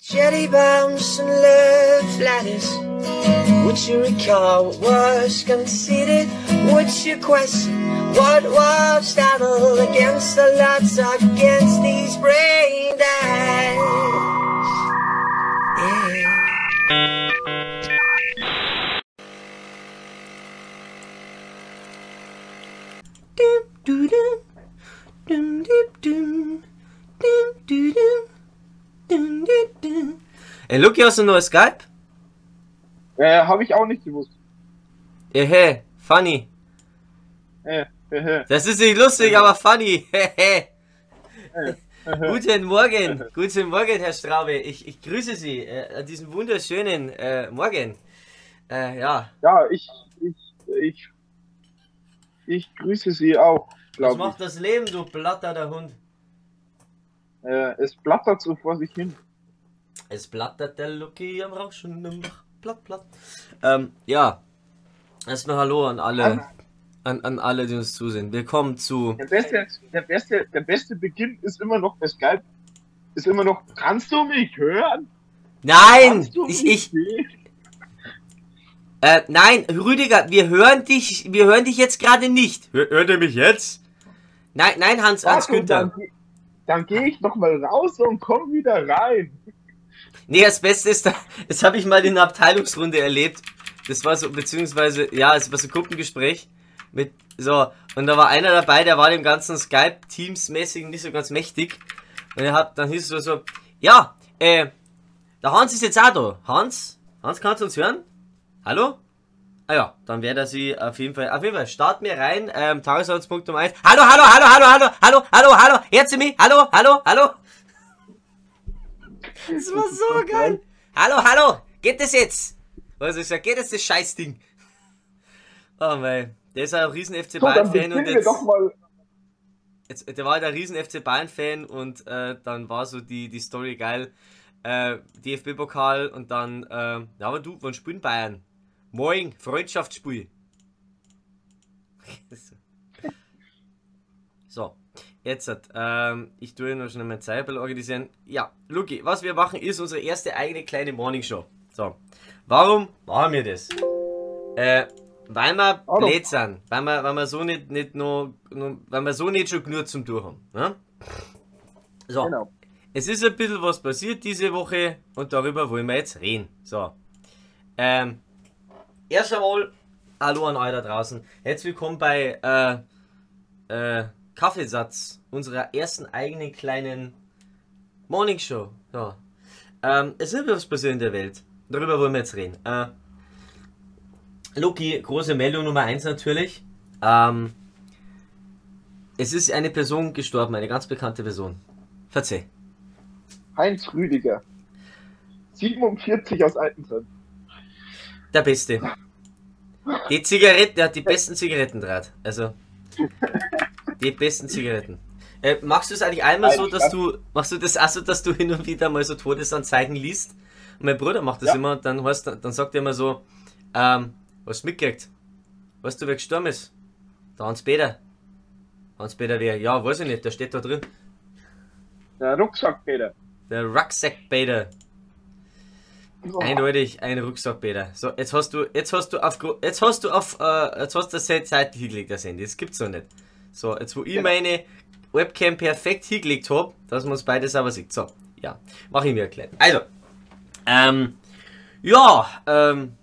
Jelly bombs and love letters. Would you recall what was conceded? Would you question what was startled against the odds against these brain dies? Ey, Luki, hast du ein neues Skype? Äh, habe ich auch nicht gewusst. Ehe, funny. Äh, äh, äh. Das ist nicht lustig, aber funny. Hehe. Guten Morgen, guten Morgen, Herr Straube. Ich, ich grüße Sie äh, an diesem wunderschönen äh, Morgen. Äh, ja, Ja, ich, ich, ich, ich grüße Sie auch, was glaube macht das Leben, du blatterter Hund? ich. Äh, es plattert so vor sich hin. Es blattert der Lucky am Rauschen im Bach. Platt, platt. Ähm, ja. Erstmal Hallo an alle, an, an alle, die uns zusehen. Willkommen zu. Der beste, der beste, der beste Beginn ist immer noch bei Skype. Ist immer noch, kannst du mich hören? Nein! Ich, mich ich, sehen? äh, nein, Rüdiger, wir hören dich, wir hören dich jetzt gerade nicht. Hör, hört ihr mich jetzt? Nein, nein, Hans, Hans Warte, Günther. Dann, geh- dann gehe ich noch mal raus und komm wieder rein. Nee, das Beste ist, das habe ich mal in einer Abteilungsrunde erlebt. Das war so, beziehungsweise, ja, es war so ein Gruppengespräch mit, so, und da war einer dabei, der war dem ganzen Skype-Teams-mäßig nicht so ganz mächtig. Und er hat, dann hieß es so, so, ja, äh, der Hans ist jetzt auch da. Hans? Hans, kannst du uns hören? Hallo? Ah ja, dann wäre das sie auf jeden Fall. Auf jeden Fall, start mir rein. Ähm, Tagesordnungspunkt um 1. Hallo, hallo, hallo, hallo, hallo, hallo, hallo, hallo. Jetzt mich. Hallo, hallo, hallo. Das war so geil. Hallo, hallo, geht das jetzt? Was ich sag, geht das das Scheißding? Oh mein, der ist ein riesen FC So, Bayern-Fan beginnen und jetzt, jetzt, der war halt ein riesen FC Bayern-Fan und äh, dann war so die, die Story geil. Äh, DFB-Pokal und dann, äh, ja, aber du, wann spielen Bayern? Morgen, Freundschaftsspiel. so, jetzt, ähm, ich tue noch schnell mein Zeitbild organisieren. Ja, Luki, was wir machen, ist unsere erste eigene kleine Morningshow. So, warum machen wir das? Äh, weil wir blöd sind, weil wir, weil wir so nicht, nicht noch, noch, weil wir so nicht schon genug zum Durch haben. Ne? So, Genau. es ist ein bisschen was passiert diese Woche und darüber wollen wir jetzt reden. So. Ähm, erst einmal, hallo an euch da draußen. Herzlich willkommen bei äh, äh, Kaffeesatz, unserer ersten eigenen kleinen Morning Show. So. Ähm, es ist was passiert in der Welt. Darüber wollen wir jetzt reden. Äh, Loki, große Meldung Nummer 1 natürlich. Ähm, es ist eine Person gestorben, eine ganz bekannte Person. Verzeih. Heinz Rüdiger. 47 aus Altenzeit. Der Beste. Die Zigaretten, der hat die besten Zigaretten draht. Also. Die besten Zigaretten. Äh, machst du es eigentlich einmal so, dass du. Machst du das auch so, dass du hin und wieder mal so Todesanzeigen liest? Mein Bruder macht das Ja. immer, dann, heißt, dann sagt er immer so, ähm, was mitgekriegt? Weißt du, wer gestorben ist? Der Hans-Peter. Hans-Peter wer? Ja, weiß ich nicht, der steht da drin. Der Rucksackpeter. Der Rucksack-Peter. Eindeutig ein Rucksackbäder. So, jetzt hast du, jetzt hast du auf, jetzt hast du auf, äh, jetzt hast du das Seite hingelegt, das Handy. Das gibt's doch nicht. So, jetzt wo ich Genau. meine Webcam perfekt hingelegt hab, dass man uns beides aber sieht. So, ja, mach ich mir erklären. Also, ähm, ja, ähm,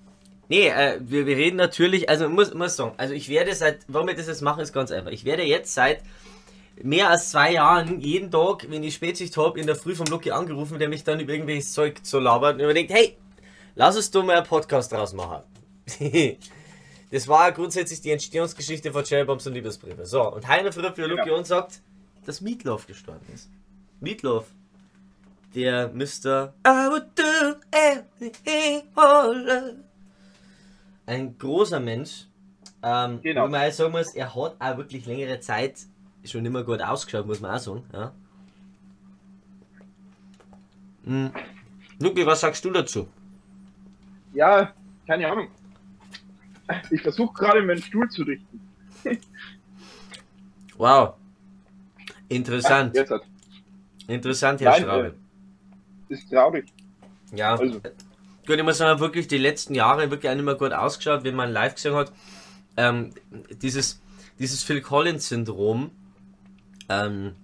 nee, äh, wir, wir reden natürlich, also muss, muss sagen, also ich werde seit, warum ich das jetzt mache, ist ganz einfach. Ich werde jetzt seit mehr als zwei Jahren jeden Tag, wenn ich Spätschicht habe, in der Früh vom Lucky angerufen, der mich dann über irgendwelches Zeug zu labert und überlegt, hey, lass uns doch mal einen Podcast draus machen. das war grundsätzlich die Entstehungsgeschichte von Cherry Bombs und Liebesbriefe. So, und Heiner früher für Lucky und sagt, dass Meatloaf gestorben ist. Meatloaf. Der Mr. I would do anything for love. Ein großer Mensch. Ähm, Genau. Wo man halt sagen muss, er hat auch wirklich längere Zeit schon immer gut ausgeschaut, muss man auch sagen. Ja. Hm. Luki, was sagst du dazu? Ja, keine Ahnung. Ich versuche gerade meinen Stuhl zu richten. Wow. Interessant. Hat. Interessant, Herr Nein, Schraube. äh, ist traurig. Ja, Also. gut, ich muss sagen, wirklich die letzten Jahre wirklich auch nicht mehr gut ausgeschaut, wenn man live gesehen hat. Ähm, dieses, dieses Phil Collins-Syndrom, ähm,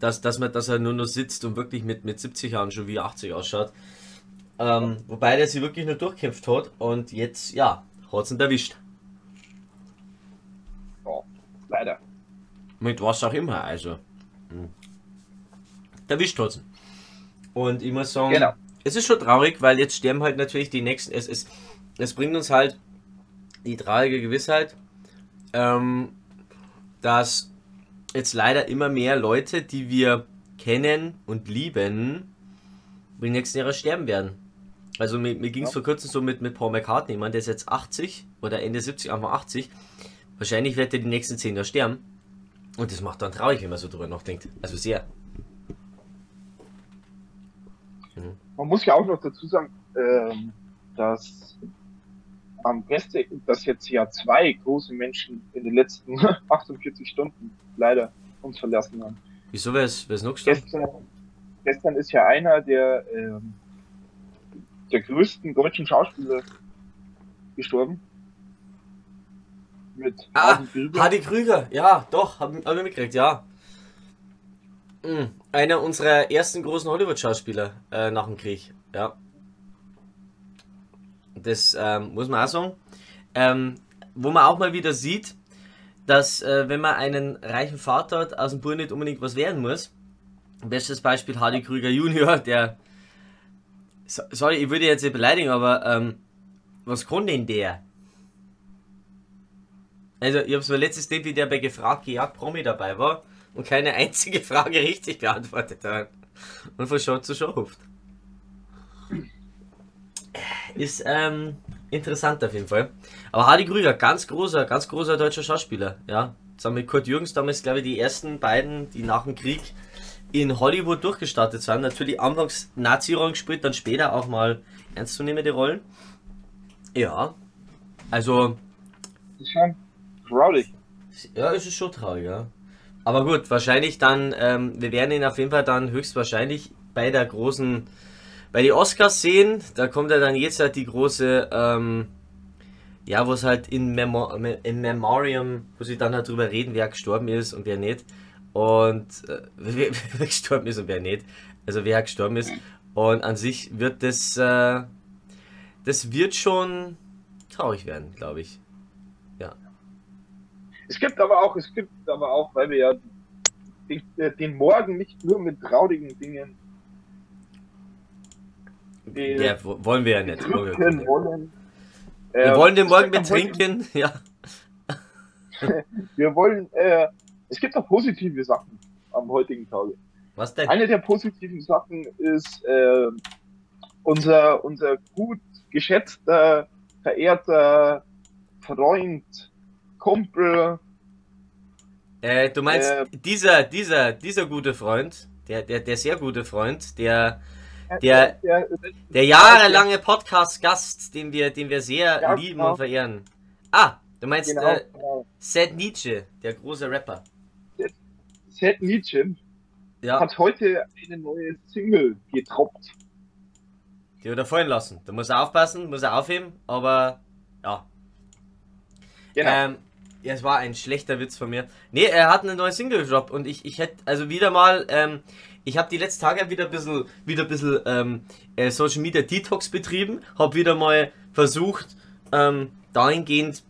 dass, dass, man, dass er nur noch sitzt und wirklich mit, mit 70 Jahren schon wie 80 ausschaut. Ähm, wobei der sich wirklich nur durchkämpft hat und jetzt, ja, hat es ihn erwischt. Ja, leider. Mit was auch immer, also. hm. Erwischt hat Und ich muss sagen, Genau. es ist schon traurig, weil jetzt sterben halt natürlich die nächsten. Es, es, es bringt uns halt die traurige Gewissheit, ähm, dass jetzt leider immer mehr Leute, die wir kennen und lieben, die nächsten Jahre sterben werden. Also mir, mir ging es Ja. vor kurzem so mit, mit Paul McCartney, ich meine, der ist jetzt 80 oder Ende 70, Anfang 80. Wahrscheinlich wird er die nächsten 10 Jahre sterben. Und das macht dann traurig, wenn man so drüber nachdenkt. Also sehr. Man muss ja auch noch dazu sagen, ähm, dass am besten, dass jetzt ja zwei große Menschen in den letzten 48 Stunden leider uns verlassen haben. Wieso wäre es noch gestorben? Gestern, gestern ist ja einer der, ähm, der größten deutschen Schauspieler gestorben. Mit Ah, Hardy Krüger, ja, doch, haben hab ich mitgekriegt, ja. Mhm. Einer unserer ersten großen Hollywood-Schauspieler äh, nach dem Krieg, ja. Das ähm, muss man auch sagen. Ähm, wo man auch mal wieder sieht, dass äh, wenn man einen reichen Vater hat, aus dem Bur nicht unbedingt was werden muss. Bestes Beispiel Hardy Krüger Junior, der. So, sorry, ich würde jetzt nicht beleidigen, aber ähm, was kann denn der? Also, ich habe so letztes Ding, wie der bei Gefragt gejagt Promi dabei war und keine einzige Frage richtig beantwortet hat. Und von Show zu Show hupft. Ist ähm, interessant auf jeden Fall. Aber Hardy Krüger, ganz großer, ganz großer deutscher Schauspieler. Ja, haben wir Kurt Jürgens damals, glaube ich, die ersten beiden, die nach dem Krieg in Hollywood durchgestartet sind. Natürlich anfangs Nazi-Rollen gespielt, dann später auch mal ernstzunehmende Rollen. Ja, also Das ist schon traurig. ja, es ist schon traurig, ja. Aber gut, wahrscheinlich dann, ähm, wir werden ihn auf jeden Fall dann höchstwahrscheinlich bei der großen, bei die Oscars sehen. Da kommt ja dann jetzt halt die große, ähm, ja, wo es halt in, Memo in Memoriam, wo sie dann halt drüber reden, wer gestorben ist und wer nicht. Und äh, wer, wer gestorben ist und wer nicht. Also wer gestorben ist. Und an sich wird das, äh, das wird schon traurig werden, glaube ich. Es gibt aber auch, es gibt aber auch, weil wir ja den, äh, den Morgen nicht nur mit traurigen Dingen äh, Ja, wo- wollen wir ja nicht. Wollen wollen. Wir Ähm, wollen den Morgen betrinken, ja. Wir wollen, äh, es gibt auch positive Sachen am heutigen Tage. Was denn? Eine der positiven Sachen ist äh, unser, unser gut geschätzter, verehrter Freund, Kumpel, Äh, du meinst, äh, dieser, dieser, dieser gute Freund, der, der, der sehr gute Freund, der, Der- der, der jahrelange Podcast-Gast, den wir, den wir sehr Ja, lieben genau. und verehren. Ah, du meinst genau, äh, genau. Seth Nietzsche, der große Rapper. Seth Nietzsche Ja, hat heute eine neue Single getroppt. die hat er fallen lassen. Da muss er aufpassen, muss er aufheben, aber ja. Genau. Ähm, ja, es war ein schlechter Witz von mir. Nee, er hat einen neuen Single gedroppt und ich, ich hätte, also wieder mal, ähm, ich habe die letzten Tage wieder ein bisschen, wieder ein bisschen ähm, äh, Social Media Detox betrieben, habe wieder mal versucht, ähm, dahingehend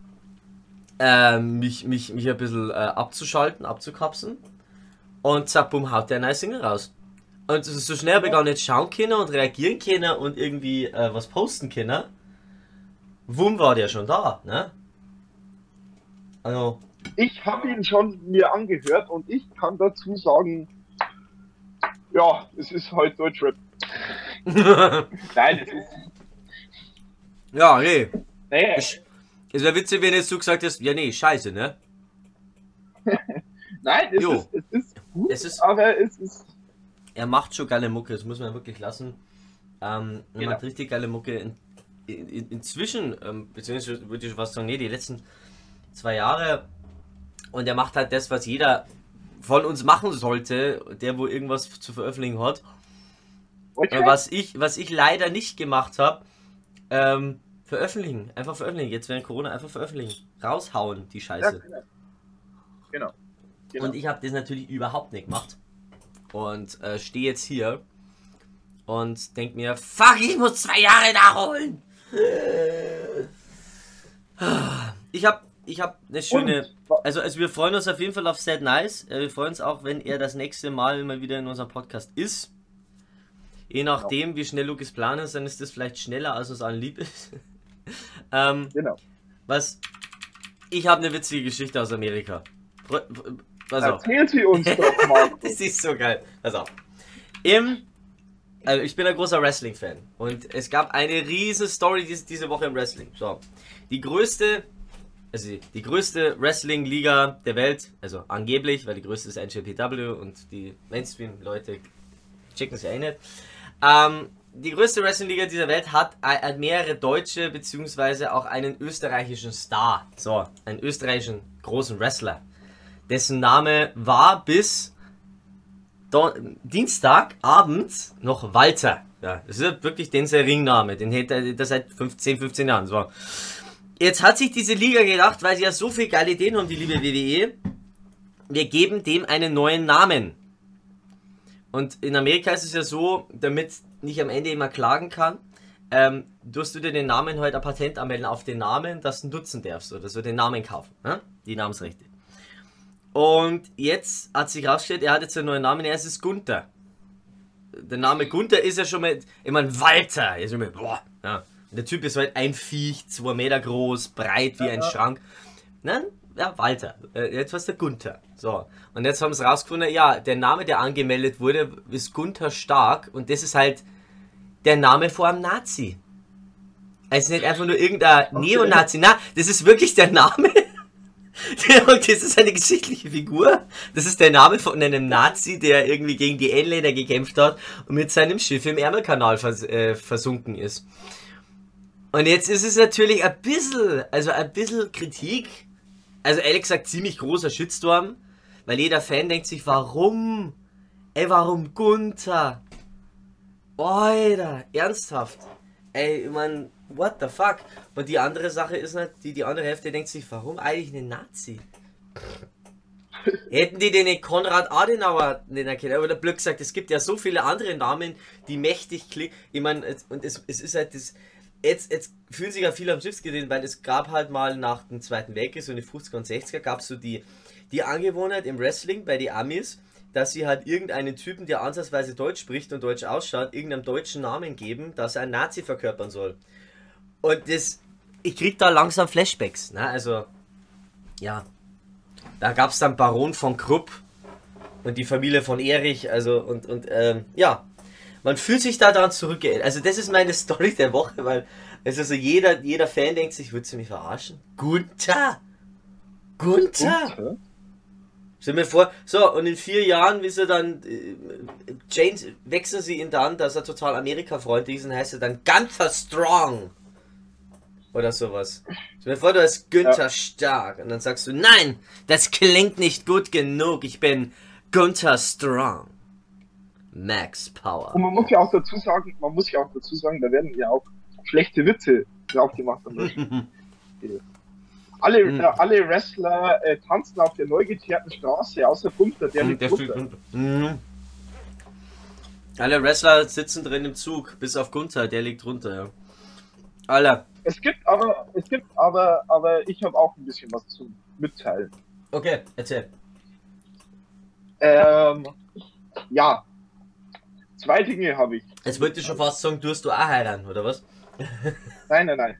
ähm, mich, mich, mich ein bisschen äh, abzuschalten, abzukapseln. Und zack, bumm, haut der eine neue Single raus. Und so schnell habe ich gar nicht schauen können und reagieren können und irgendwie äh, was posten können. Wumm war der schon da, ne? Also, Ich habe ihn schon mir angehört und ich kann dazu sagen, ja, es ist halt Deutschrap. Nein, es ist. ja, nee. Nee, Ich- Es wäre witzig, wenn jetzt du gesagt hast, ja, nee, scheiße, ne? nein, es Jo. ist, es ist Es ist- aber es ist. Er macht schon geile Mucke, das muss man wirklich lassen. Ähm, er Genau. macht richtig geile Mucke. In, in, inzwischen, ähm, beziehungsweise würde ich fast sagen, nee, die letzten zwei Jahre. Und er macht halt das, was jeder von uns machen sollte, der wo irgendwas zu veröffentlichen hat. Okay. Was, ich, was ich leider nicht gemacht habe, ähm, veröffentlichen. Einfach veröffentlichen. Jetzt während Corona einfach veröffentlichen. Raushauen, die Scheiße. Ja, genau. genau. Genau. Und ich habe das natürlich überhaupt nicht gemacht. Und äh, stehe jetzt hier und denke mir, fuck, ich muss zwei Jahre nachholen. Ich habe ich habe eine schöne. Also, also wir freuen uns auf jeden Fall auf Sad Nice. Äh, wir freuen uns auch, wenn er das nächste Mal mal wieder in unserem Podcast ist. Je nachdem, genau. wie schnell Lukas planen ist, dann ist das vielleicht schneller, als uns allen lieb ist. ähm, genau. Was. Ich habe eine witzige Geschichte aus Amerika. Pass auf. Erzähl sie uns doch mal. das ist so geil. Pass auf. Im also ich bin ein großer Wrestling-Fan und es gab eine riesige Story diese, Woche im Wrestling. So, die größte also die größte Wrestling-Liga der Welt, also angeblich, weil die größte ist NJPW und die Mainstream-Leute checken es ja eh nicht. Ähm, die größte Wrestling-Liga dieser Welt hat, hat mehrere deutsche beziehungsweise auch einen österreichischen Star. So, einen österreichischen großen Wrestler. Dessen Name war bis Don Dienstagabend noch Walter. Ja, das ist wirklich den Ringname. Den hätte er seit 15, 15 Jahren. So. Jetzt hat sich diese Liga gedacht, weil sie ja so viel geile Ideen haben, die liebe WWE, wir geben dem einen neuen Namen. Und in Amerika ist es ja so, damit nicht am Ende immer klagen kann, ähm, durst du dir den Namen heute ein Patent anmelden auf den Namen, dass du nutzen darfst oder so den Namen kaufen. Ne? Die Namensrechte. Und jetzt hat sich rausgestellt, er hat jetzt einen neuen Namen, er ist Gunther. Der Name Gunther ist ja schon mal, ich meine, Walter, ist schon mal, boah, ja. Der Typ ist halt ein Viech, zwei Meter groß, breit wie ja, ein ja. Schrank. Nein, ja, Walter. Äh, jetzt war es der Gunther. So. Und jetzt haben sie rausgefunden, ja, der Name, der angemeldet wurde, ist Gunther Stark und das ist halt der Name vor einem Nazi. Also nicht einfach nur irgendein okay. Neonazi. Na, das ist wirklich der Name. Und das ist eine geschichtliche Figur. Das ist der Name von einem Nazi, der irgendwie gegen die Engländer gekämpft hat und mit seinem Schiff im Ärmelkanal vers äh, versunken ist. Und jetzt ist es natürlich ein bisschen, also ein bisschen Kritik. Also ehrlich gesagt ziemlich großer Shitstorm. Weil jeder Fan denkt sich, warum? Ey, warum Gunther? Alter, ernsthaft. Ey, ich mein, what the fuck? Und die andere Sache ist nicht, die, die andere Hälfte denkt sich, warum eigentlich ein Nazi? Hätten die den Konrad Adenauer nennen können, aber der Blöd gesagt, es gibt ja so viele andere Namen, die mächtig klingen. Ich meine, und es, es ist halt das, jetzt, jetzt fühlen sich ja viele am Schiffs gedreht, weil es gab halt mal nach dem Zweiten Weltkrieg, so in den 50er und 60er, gab es so die, die Angewohnheit im Wrestling bei den Amis, dass sie halt irgendeinen Typen, der ansatzweise Deutsch spricht und Deutsch ausschaut, irgendeinem deutschen Namen geben, dass er einen Nazi verkörpern soll. Und das, ich krieg da langsam Flashbacks, ne? Also, ja. Da gab es dann Baron von Krupp und die Familie von Erich, also und, und ähm, ja, man fühlt sich da daran zurückgeerinnert. Also das ist meine Story der Woche, weil es also jeder, jeder Fan denkt sich, würdest du mich verarschen? Gunther! Gunther! Gunther? Stell mir vor, so, und in vier Jahren, wie sie dann, äh, James, wechseln sie ihn dann, dass er total Amerika-freundlich ist und heißt er dann Gunther Strong. Oder sowas. Stell mir vor, du hast Günther ja. Stark und dann sagst du, nein, das klingt nicht gut genug, ich bin Gunther Strong. Max Power. Und man muss ja auch dazu sagen, man muss ja auch dazu sagen, da werden ja auch schlechte Witze drauf gemacht. alle, mhm. äh, alle Wrestler äh, tanzen auf der neu geteerten Straße, außer Gunther, der liegt drunter. Mhm. Alle Wrestler sitzen drin im Zug, bis auf Gunther, der liegt drunter, ja. Alter. Es gibt aber, es gibt aber, aber ich habe auch ein bisschen was zu mitteilen. Okay, erzähl. Ähm, ja, Zwei Dinge habe ich. Jetzt wollte ich schon fast sagen, tust du auch heiraten, oder was? nein, nein, nein.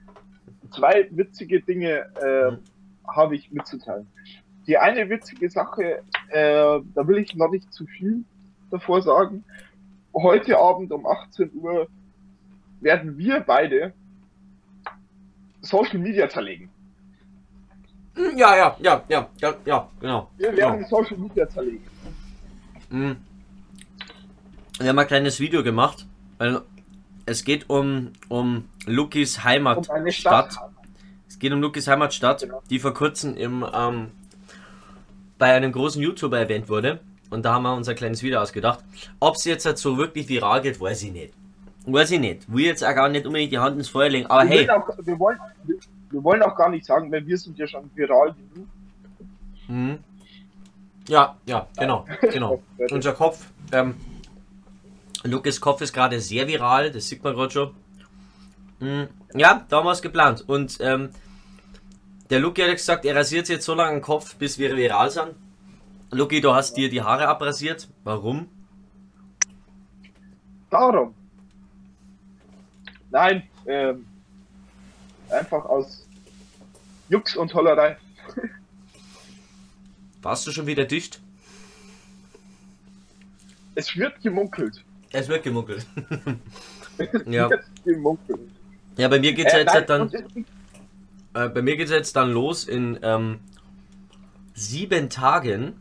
Zwei witzige Dinge äh, mhm. habe ich mitzuteilen. Die eine witzige Sache, äh, da will ich noch nicht zu viel davor sagen. Heute Abend um 18 Uhr werden wir beide Social Media zerlegen. Hm, ja, ja, ja, ja, ja, ja, genau. Wir werden genau. Social Media zerlegen. Mhm. Wir haben ein kleines Video gemacht. Weil es geht um, um Lukis Heimatstadt. Um es geht um Lukis Heimatstadt, genau. die vor kurzem im, ähm, bei einem großen YouTuber erwähnt wurde. Und da haben wir uns ein kleines Video ausgedacht. Ob es jetzt halt so wirklich viral geht, weiß ich nicht. Weiß ich nicht. Will jetzt auch gar nicht unbedingt die Hand ins Feuer legen. Aber wir hey. Auch, wir, wollen, wir, wir, wollen auch gar nicht sagen, weil wir sind ja schon viral genug. Mhm. Ja, ja, genau. genau. Unser Kopf. Ähm, Lukas Kopf ist gerade sehr viral, das sieht man gerade schon. Mhm. Ja, da haben wir es geplant. Und ähm, der Luki hat gesagt, er rasiert jetzt so lange den Kopf, bis wir viral sind. Luki, du hast dir die Haare abrasiert. Warum? Darum. Nein, ähm, einfach aus Jux und Tollerei. Warst du schon wieder dicht? Es wird gemunkelt. Es wird gemunkelt. es ja. wird gemunkelt. Ja, bei mir geht es äh, jetzt nein, dann. Äh, bei mir geht es jetzt dann los in ähm, sieben Tagen.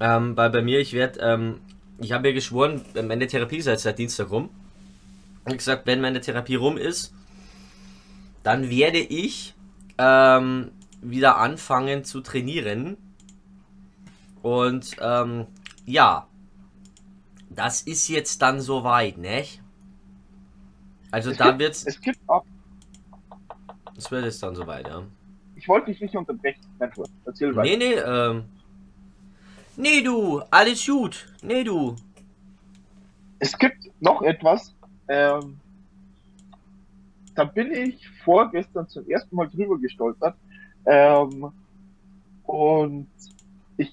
Ähm, weil bei mir, ich werde, ähm, ich habe mir geschworen, meine Therapie ist jetzt seit Dienstag rum. Und gesagt, wenn meine Therapie rum ist, dann werde ich ähm, wieder anfangen zu trainieren. Und ähm, ja, das ist jetzt dann soweit, nicht? Also es da gibt, wird's. Es gibt auch. Das wird es dann soweit, ja. Ich wollte dich nicht unterbrechen, Mentor. Erzähl weiter. Nee, nee, ähm. Nee, du, alles gut. Nee, du. Es gibt noch etwas, ähm, da bin ich vorgestern zum ersten Mal drüber gestolpert. Ähm, und ich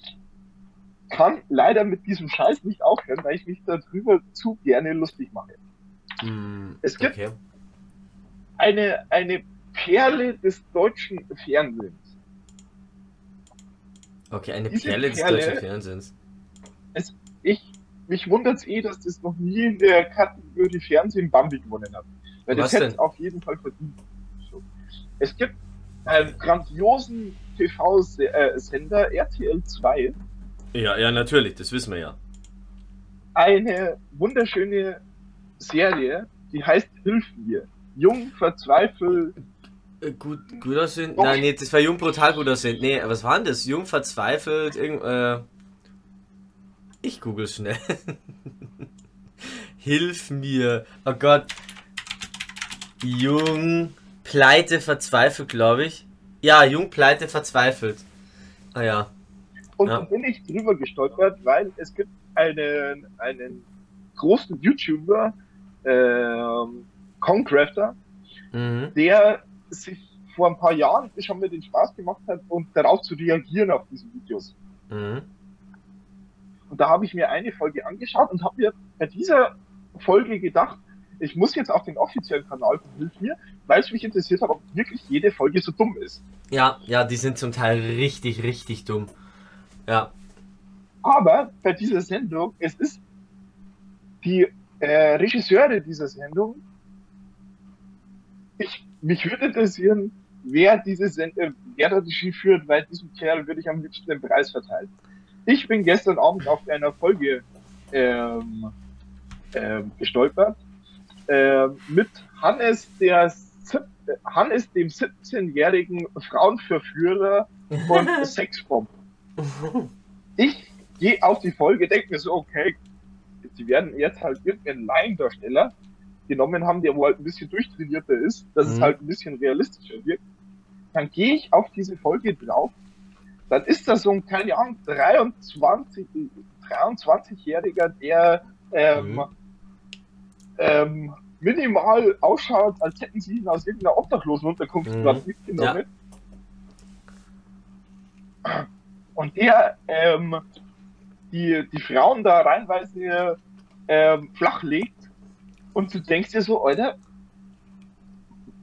kann leider mit diesem Scheiß nicht aufhören, weil ich mich darüber zu gerne lustig mache. Mm, es gibt okay. eine, eine Perle des deutschen Fernsehens. Okay, eine Diese Perle des Perle, deutschen Fernsehens. Es, mich wundert es eh, dass das noch nie in der Kategorie Fernsehen Bambi gewonnen hat. Weil Was das hätte auf jeden Fall verdient. So. Es gibt einen grandiosen TV-Sender RTL 2. Ja, ja, natürlich, das wissen wir ja. Eine wunderschöne Serie, die heißt Hilf mir. Jung, verzweifelt. Äh, gut, gut aussehen. Nein, nee, das war jung brutal gut aussehen. Nee, was war denn das? Jung, verzweifelt, irgend, äh, Ich google schnell. Hilf mir. Oh Gott. Jung, pleite, verzweifelt, glaube ich. Ja, Jung, pleite, verzweifelt. Ah ja. Und ja. da bin ich drüber gestolpert, weil es gibt einen, einen großen YouTuber, ähm, Concrafter, mhm. der sich vor ein paar Jahren schon mal den Spaß gemacht hat und darauf zu reagieren auf diese Videos. Mhm. Und da habe ich mir eine Folge angeschaut und habe mir bei dieser Folge gedacht, ich muss jetzt auch den offiziellen Kanal von Hilf mir, weil es mich interessiert hat, ob wirklich jede Folge so dumm ist. Ja, ja, die sind zum Teil richtig, richtig dumm. Ja. Aber bei dieser Sendung, es ist die äh, Regisseure dieser Sendung, ich, mich würde interessieren, wer diese Send äh, wer da Regie führt, weil diesem Kerl würde ich am liebsten den Preis verteilen. Ich bin gestern Abend auf einer Folge ähm, ähm, gestolpert äh, mit Hannes, der Hannes, dem 17-jährigen Frauenverführer von Sexbomb. Ich gehe auf die Folge, denke mir so, okay, sie werden jetzt halt irgendeinen Laiendarsteller genommen haben, der wohl halt ein bisschen durchtrainierter ist, dass mhm. es halt ein bisschen realistischer wirkt. Dann gehe ich auf diese Folge drauf, dann ist da so ein, keine Ahnung, 23, 23-Jähriger, der ähm, mhm. ähm, minimal ausschaut, als hätten sie ihn aus irgendeiner Obdachlosenunterkunft mhm. mitgenommen. Ja. Und der ähm, die, die Frauen da reinweise ähm, flach legt und du denkst dir so, Alter,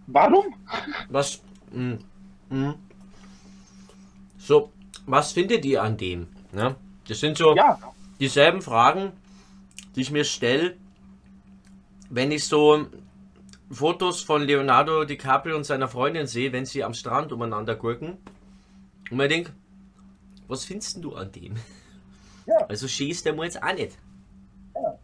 warum? Was? Mh, mh. So, was findet ihr an dem? Ne? Das sind so ja. dieselben Fragen, die ich mir stelle, wenn ich so Fotos von Leonardo DiCaprio und seiner Freundin sehe, wenn sie am Strand umeinander gurken. Und mir denke, was findest du an dem? Ja. Also schießt der mal jetzt auch nicht. Ja.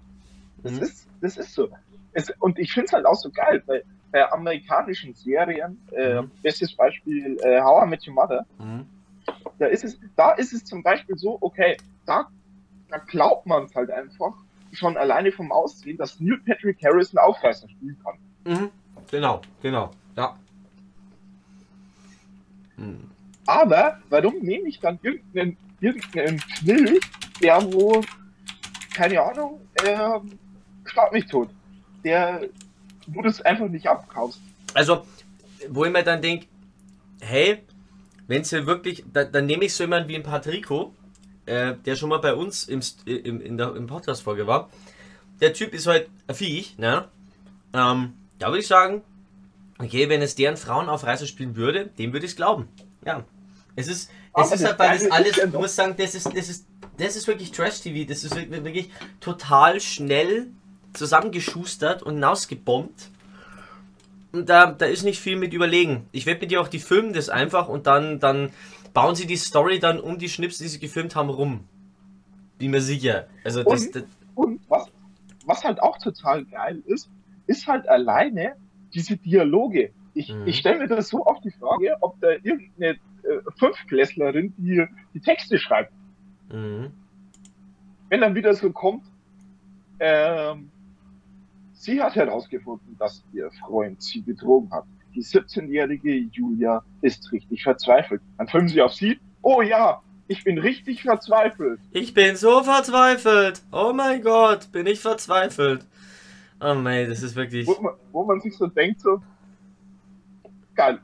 Das, mhm. ist, das ist so. Es, und ich finde es halt auch so geil, weil bei amerikanischen Serien, äh, mhm. bestes Beispiel äh, How I Met Your Mother, mhm. Da ist es, da ist es zum Beispiel so, okay, da da glaubt man es halt einfach, schon alleine vom Aussehen, dass Neil Patrick Harris einen Aufreißer spielen kann. Mhm. Genau, genau, ja. Hm. Aber warum nehme ich dann irgendeinen, irgendeinen Knill, der wo, keine Ahnung, äh, schlag mich tot, der, wo du es einfach nicht abkaufst. Also, wo ich mir dann denke, hey, wenn sie wirklich, da, dann nehme ich so jemanden wie ein Patrico, äh, der schon mal bei uns im, im, in der, im Podcast-Folge war. Der Typ ist halt ein Viech, ne? Ähm, da würde ich sagen, okay, wenn es deren Frauen auf Reise spielen würde, dem würde ich es glauben. Ja. Es ist, es ist halt, weil das alles, ich muss sagen, das ist, das ist, das ist wirklich Trash-TV. Das ist wirklich total schnell zusammengeschustert und hinausgebombt. Da, da ist nicht viel mit überlegen. Ich werde mit dir auch die filmen das einfach und dann, dann bauen sie die Story dann um die Schnips, die sie gefilmt haben, rum. Bin mir sicher. Also das, und, das und was, was halt auch total geil ist, ist halt alleine diese Dialoge. Ich, mhm. ich stelle mir das so oft die Frage, ob da irgendeine äh, Fünfklässlerin die, die Texte schreibt. Mhm. Wenn dann wieder so kommt, ähm, sie hat herausgefunden, dass ihr Freund sie betrogen hat. Die 17-jährige Julia ist richtig verzweifelt. Dann filmen sie auf sie. Oh ja, ich bin richtig verzweifelt. Ich bin so verzweifelt. Oh mein Gott, bin ich verzweifelt. Oh mein, das ist wirklich. Wo man, wo man sich so denkt, so. Geil.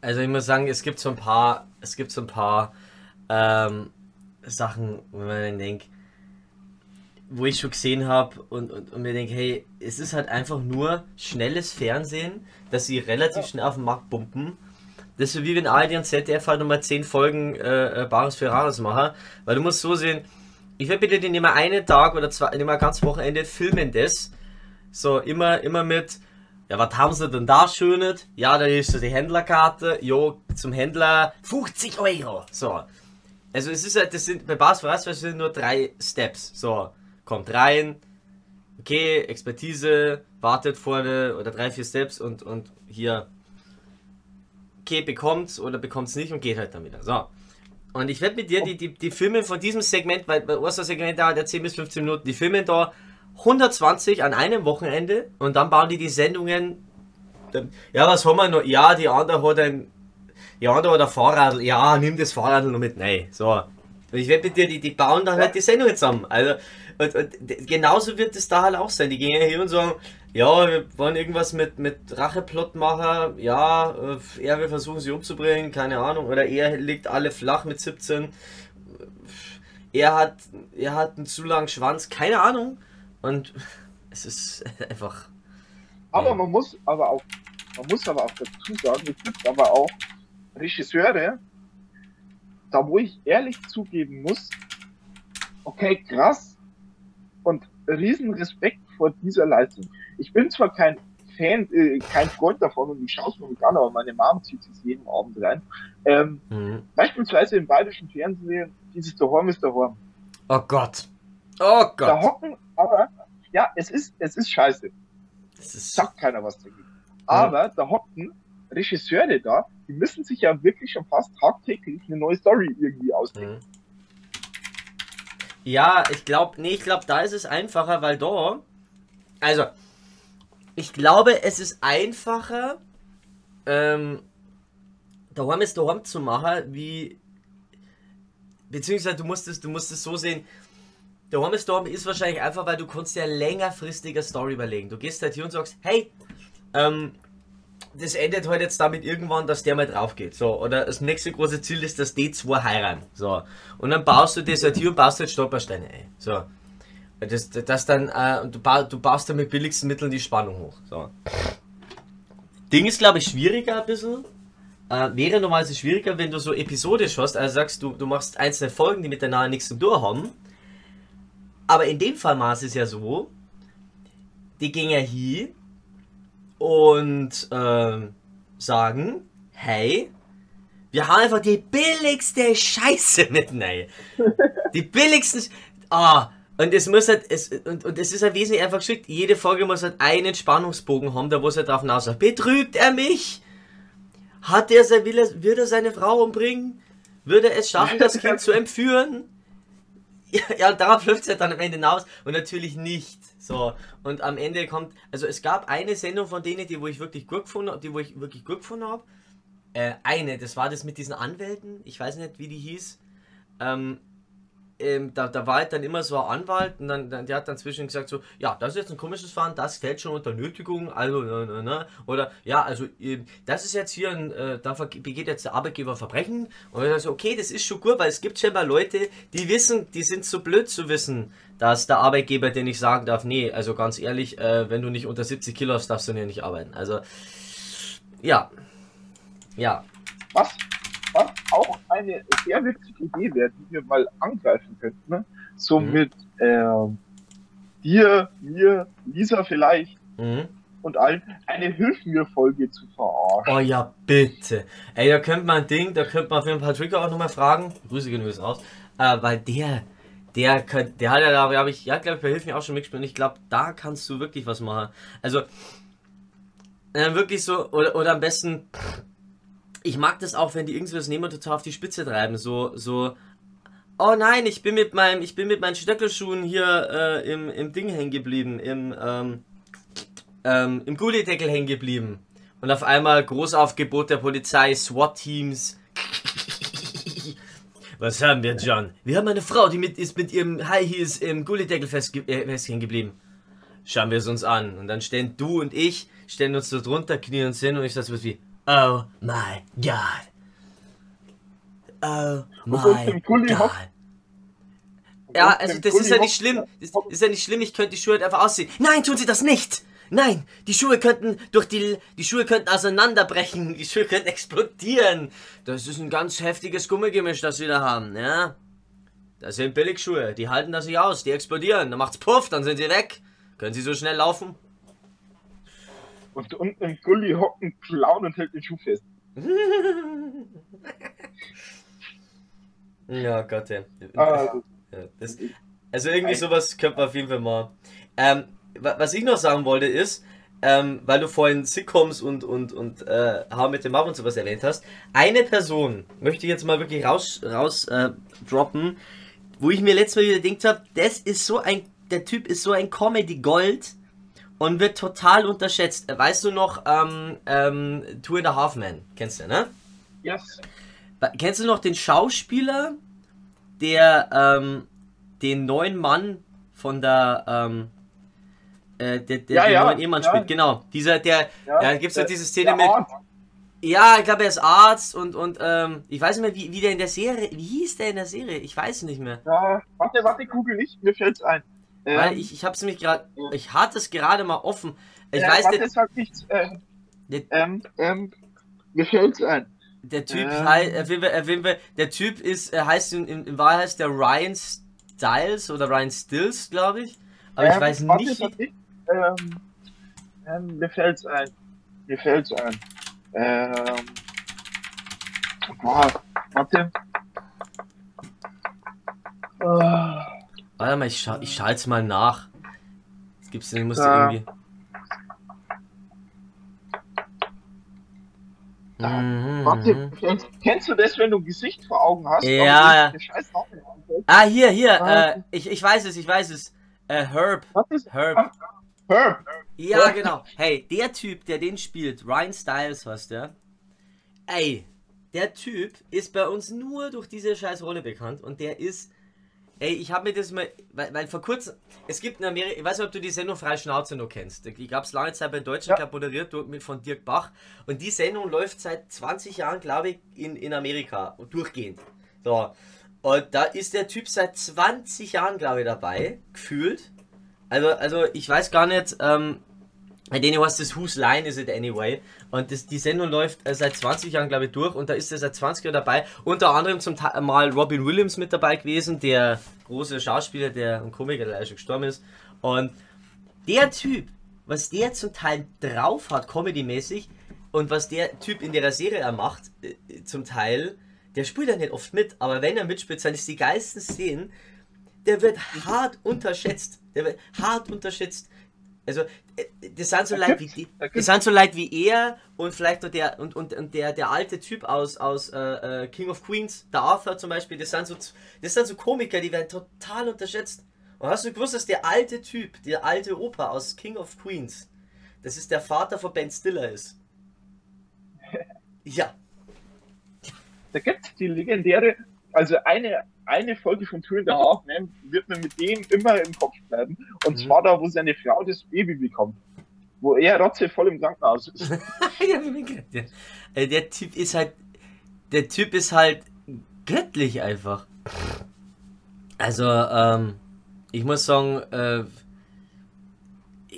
Also ich muss sagen, es gibt so ein paar, es gibt so ein paar ähm, Sachen, wo man denkt, wo ich schon gesehen habe und, und, und, mir denke, hey, es ist halt einfach nur schnelles Fernsehen, dass sie relativ schnell auf den Markt pumpen. Das ist wie wenn ARD und ZDF halt nochmal 10 Folgen äh, äh, Bares für Rares machen, weil du musst so sehen, ich werde bitte den immer einen Tag oder zwei, immer ganz Wochenende filmen das. So, immer, immer mit, ja, was haben sie denn da Schönes? Ja, da ist so die Händlerkarte, jo, zum Händler 50 Euro. So. Also es ist halt, das sind, bei Bars für sind nur drei Steps. So, kommt rein, okay, Expertise, wartet vorne oder drei, vier Steps und, und hier, okay, bekommt's oder bekommt's nicht und geht halt dann wieder. So. Und ich werde mit dir die, die, die Filme von diesem Segment, weil bei unser Segment dauert ja 10 bis 15 Minuten, die filmen da 120 an einem Wochenende und dann bauen die die Sendungen. Ja, was haben wir noch? Ja, die andere hat ein. Die andere hat ein Fahrrad. Ja, nimm das Fahrrad noch mit. Nein, so. Und ich werde mit dir, die, die bauen dann halt die Sendungen zusammen. Also, und, und genauso wird es da halt auch sein. Die gehen ja hier und sagen, ja, wir wollen irgendwas mit, mit Racheplot machen. Ja, äh, er will versuchen, sie umzubringen, keine Ahnung. Oder er legt alle flach mit 17. Er hat, er hat einen zu langen Schwanz, keine Ahnung. Und es ist einfach. Aber ja. man muss aber auch, man muss aber auch dazu sagen, es gibt aber auch Regisseure, da wo ich ehrlich zugeben muss, okay, krass und riesen Respekt vor dieser Leistung. Ich bin zwar kein Fan, äh, kein Freund davon und ich schaue es mir nicht an, aber meine Mom zieht es jeden Abend rein. Ähm, mhm. Beispielsweise im bayerischen Fernsehen dieses The Horm ist The Horm. Oh Gott. Oh Gott. Da hocken, aber, ja, es ist, es ist scheiße. Es ist Sagt keiner was dagegen. Aber da hocken Regisseure da, die müssen sich ja wirklich schon fast tagtäglich eine neue Story irgendwie ausdenken. Mhm. Ja, ich glaube, nee, ich glaube, da ist es einfacher, weil da, also, ich glaube, es ist einfacher, ähm, daheim ist daheim zu machen, wie, beziehungsweise du musst es, du musst es so sehen, der Home Storm ist wahrscheinlich einfach, weil du kannst ja längerfristiger Story überlegen. Du gehst halt hier und sagst, hey, ähm, das endet halt jetzt damit irgendwann, dass der mal drauf geht. So, oder das nächste große Ziel ist, dass die zwei heiraten. So. Und dann baust du das halt hier und baust halt Stolpersteine ein. So. Das, das dann, äh, du, ba du baust dann mit billigsten Mitteln die Spannung hoch. So. Ding ist, glaube ich, schwieriger ein bisschen. Äh, wäre normalerweise schwieriger, wenn du so episodisch hast, also sagst du, du machst einzelne Folgen, die miteinander nichts zu tun haben aber in dem Fall war es ja so, die gingen ja hier und äh, sagen, hey, wir haben einfach die billigste Scheiße mit rein. Die billigsten. Ah, und es muss halt, es, und, und es ist halt wesentlich einfach geschickt. Jede Folge muss halt einen Spannungsbogen haben, da wo es halt drauf hinaus Betrügt er mich? Hat er, will er, wird er seine Frau umbringen? Würde er es schaffen, das Kind zu entführen? ja, und darauf läuft es ja dann am Ende hinaus und natürlich nicht. So, und am Ende kommt, also es gab eine Sendung von denen, die wo ich wirklich gut gefunden die wo ich wirklich gut gefunden habe. Äh, eine, das war das mit diesen Anwälten, ich weiß nicht, wie die hieß. Ähm, ähm, da, da war halt dann immer so ein Anwalt und dann, dann der hat dann zwischen gesagt so, ja, das ist jetzt ein komisches Fahren, das fällt schon unter Nötigung, also, ne, ne, ne. oder ja, also ähm, das ist jetzt hier ein, äh, da begeht jetzt der Arbeitgeber Verbrechen und dann so, okay, das ist schon gut, weil es gibt schon mal Leute, die wissen, die sind so blöd zu wissen, dass der Arbeitgeber dir nicht sagen darf, nee, also ganz ehrlich, äh, wenn du nicht unter 70 Kilo hast, darfst du hier nicht arbeiten. Also, ja. Ja. Was was auch eine sehr witzige Idee wäre, die wir mal angreifen könnten. Ne? So mhm. mit äh, dir, mir, Lisa vielleicht mhm. und allen eine Hilf mir Folge zu verarschen. Oh ja, bitte. Ey, da könnte man ein Ding, da könnte man für ein paar Trigger auch nochmal fragen. Grüße gehen übrigens raus. Äh, weil der, der, der hat ja da, habe ich, ja, glaube ich, bei Hilf mir auch schon mitgespielt. Und ich glaube, da kannst du wirklich was machen. Also, äh, wirklich so, oder, oder am besten, ich mag das auch, wenn die irgendwas nehmen und total auf die Spitze treiben. So, so, oh nein, ich bin mit meinem, ich bin mit meinen Stöckelschuhen hier äh, im, im Ding hängen geblieben, im, ähm, ähm, im Gullideckel hängen geblieben. Und auf einmal Großaufgebot der Polizei, SWAT-Teams. Was haben wir, John? Wir haben eine Frau, die mit, ist mit ihrem High Heels im Gullideckel fest, äh, geblieben. Schauen wir es uns an. Und dann stehen du und ich, stellen uns so drunter, knien uns hin und ich sag so was wie, Oh my God. Oh my God. Ja, also das ist ja nicht schlimm. Das ist ja nicht schlimm, ich könnte die Schuhe halt einfach ausziehen. Nein, tun Sie das nicht! Nein, die Schuhe könnten durch die, die Schuhe könnten auseinanderbrechen, die Schuhe könnten explodieren. Das ist ein ganz heftiges Gummigemisch, das wir da haben, ja. Das sind Billigschuhe, die halten das nicht aus, die explodieren, dann macht's Puff, dann sind sie weg. Können Sie so schnell laufen? Und unten im Gully hocken Clown und hält den Schuh fest. ja, Gott, ja. Ah, ja das, also irgendwie sowas könnte man auf jeden Fall mal. Ähm, was ich noch sagen wollte ist, ähm, weil du vorhin Sitcoms und, und, und äh, How mit dem Mob und sowas erwähnt hast, eine Person möchte ich jetzt mal wirklich raus, raus äh, droppen, wo ich mir letztes Mal wieder gedacht habe, das ist so ein, der Typ ist so ein Comedy-Gold, und wird total unterschätzt. Weißt du noch, ähm, ähm, Two and a Half Men, kennst du, ne? Yes. Kennst du noch den Schauspieler, der ähm, den neuen Mann von der, ähm, äh, der, der ja, den ja, neuen Ehemann ja. spielt, genau. Dieser, der, ja, ja gibt's ja diese Szene mit. Arzt. Ja, ich glaube, er ist Arzt und, und ähm, ich weiß nicht mehr, wie, wie der in der Serie, wie hieß der in der Serie? Ich weiß nicht mehr. Ja, warte, warte, Kugel nicht, mir fällt's ein. Weil ich, ich hab's nämlich gerade, ich hatte es gerade mal offen. Ich äh, weiß nicht, sag nichts. Äh, Der- ähm, ähm, mir fällt's ein. der Typ, Ähm. hei- auf jeden Fall- auf jeden Fall, der Typ ist, er heißt in, in, in Wahrheit heißt der Ryan Styles oder Ryan Stills, glaube ich. Aber ich Ähm, weiß warte, nicht, warte, ähm, ähm, mir fällt's ein. Mir fällt's ein. Ähm, boah, warte. Ah, warte mal, ich, scha ich schaue jetzt mal nach. Das gibt's denn, ich muss Ja. irgendwie. Mhm, warte, kennst du das, wenn du ein Gesicht vor Augen hast? Ja, ja. Ah, hier, hier, Ah. äh, ich, ich weiß es, ich weiß es. Äh, Herb, Was ist Herb. Herb? Ja, Ja. genau. Hey, der Typ, der den spielt, Ryan Styles was der. Ey, der Typ ist bei uns nur durch diese scheiß Rolle bekannt und der ist. Ey, ich habe mir das mal. Weil, weil vor kurzem. Es gibt in Amerika. Ich weiß nicht, ob du die Sendung Freie Schnauze noch kennst. Die gab es lange Zeit bei Deutschland Ja. Moderiert mit von Dirk Bach. Und die Sendung läuft seit 20 Jahren, glaube ich, in, in Amerika. Durchgehend. So. Und da ist der Typ seit 20 Jahren, glaube ich, dabei. Gefühlt. Also, also ich weiß gar nicht, ähm, denen heißt das Whose Line is it anyway? Und das, die Sendung läuft äh, seit 20 Jahren, glaube ich, durch und da ist er seit 20 Jahren dabei. Unter anderem zum Teil mal Robin Williams mit dabei gewesen, der große Schauspieler, der ein Komiker, der leider schon gestorben ist. Und der Typ, was der zum Teil drauf hat, comedy-mäßig, und was der Typ in der Serie er macht, äh, zum Teil, der spielt ja nicht oft mit, aber wenn er mitspielt, sind es die geilsten Szenen, der wird hart unterschätzt. Der wird hart unterschätzt. Also, äh, das sind so Leute wie die, das sind so Leute wie er und vielleicht noch der und, und, und der, der alte Typ aus, aus äh, äh, King of Queens, der Arthur zum Beispiel, das sind so das sind so Komiker, die werden total unterschätzt. Und hast du gewusst, dass der alte Typ, der alte Opa aus King of Queens, das ist der Vater von Ben Stiller ist? Ja. Da gibt es die legendäre, also eine, eine Folge von Two and a Half Man wird mir mit dem immer im Kopf bleiben. Und mhm. zwar da, wo seine Frau das Baby bekommt. Wo er rotzevoll im Krankenhaus ist. der, äh, der Typ ist halt, der Typ ist halt göttlich einfach. Also, ähm, ich muss sagen, äh,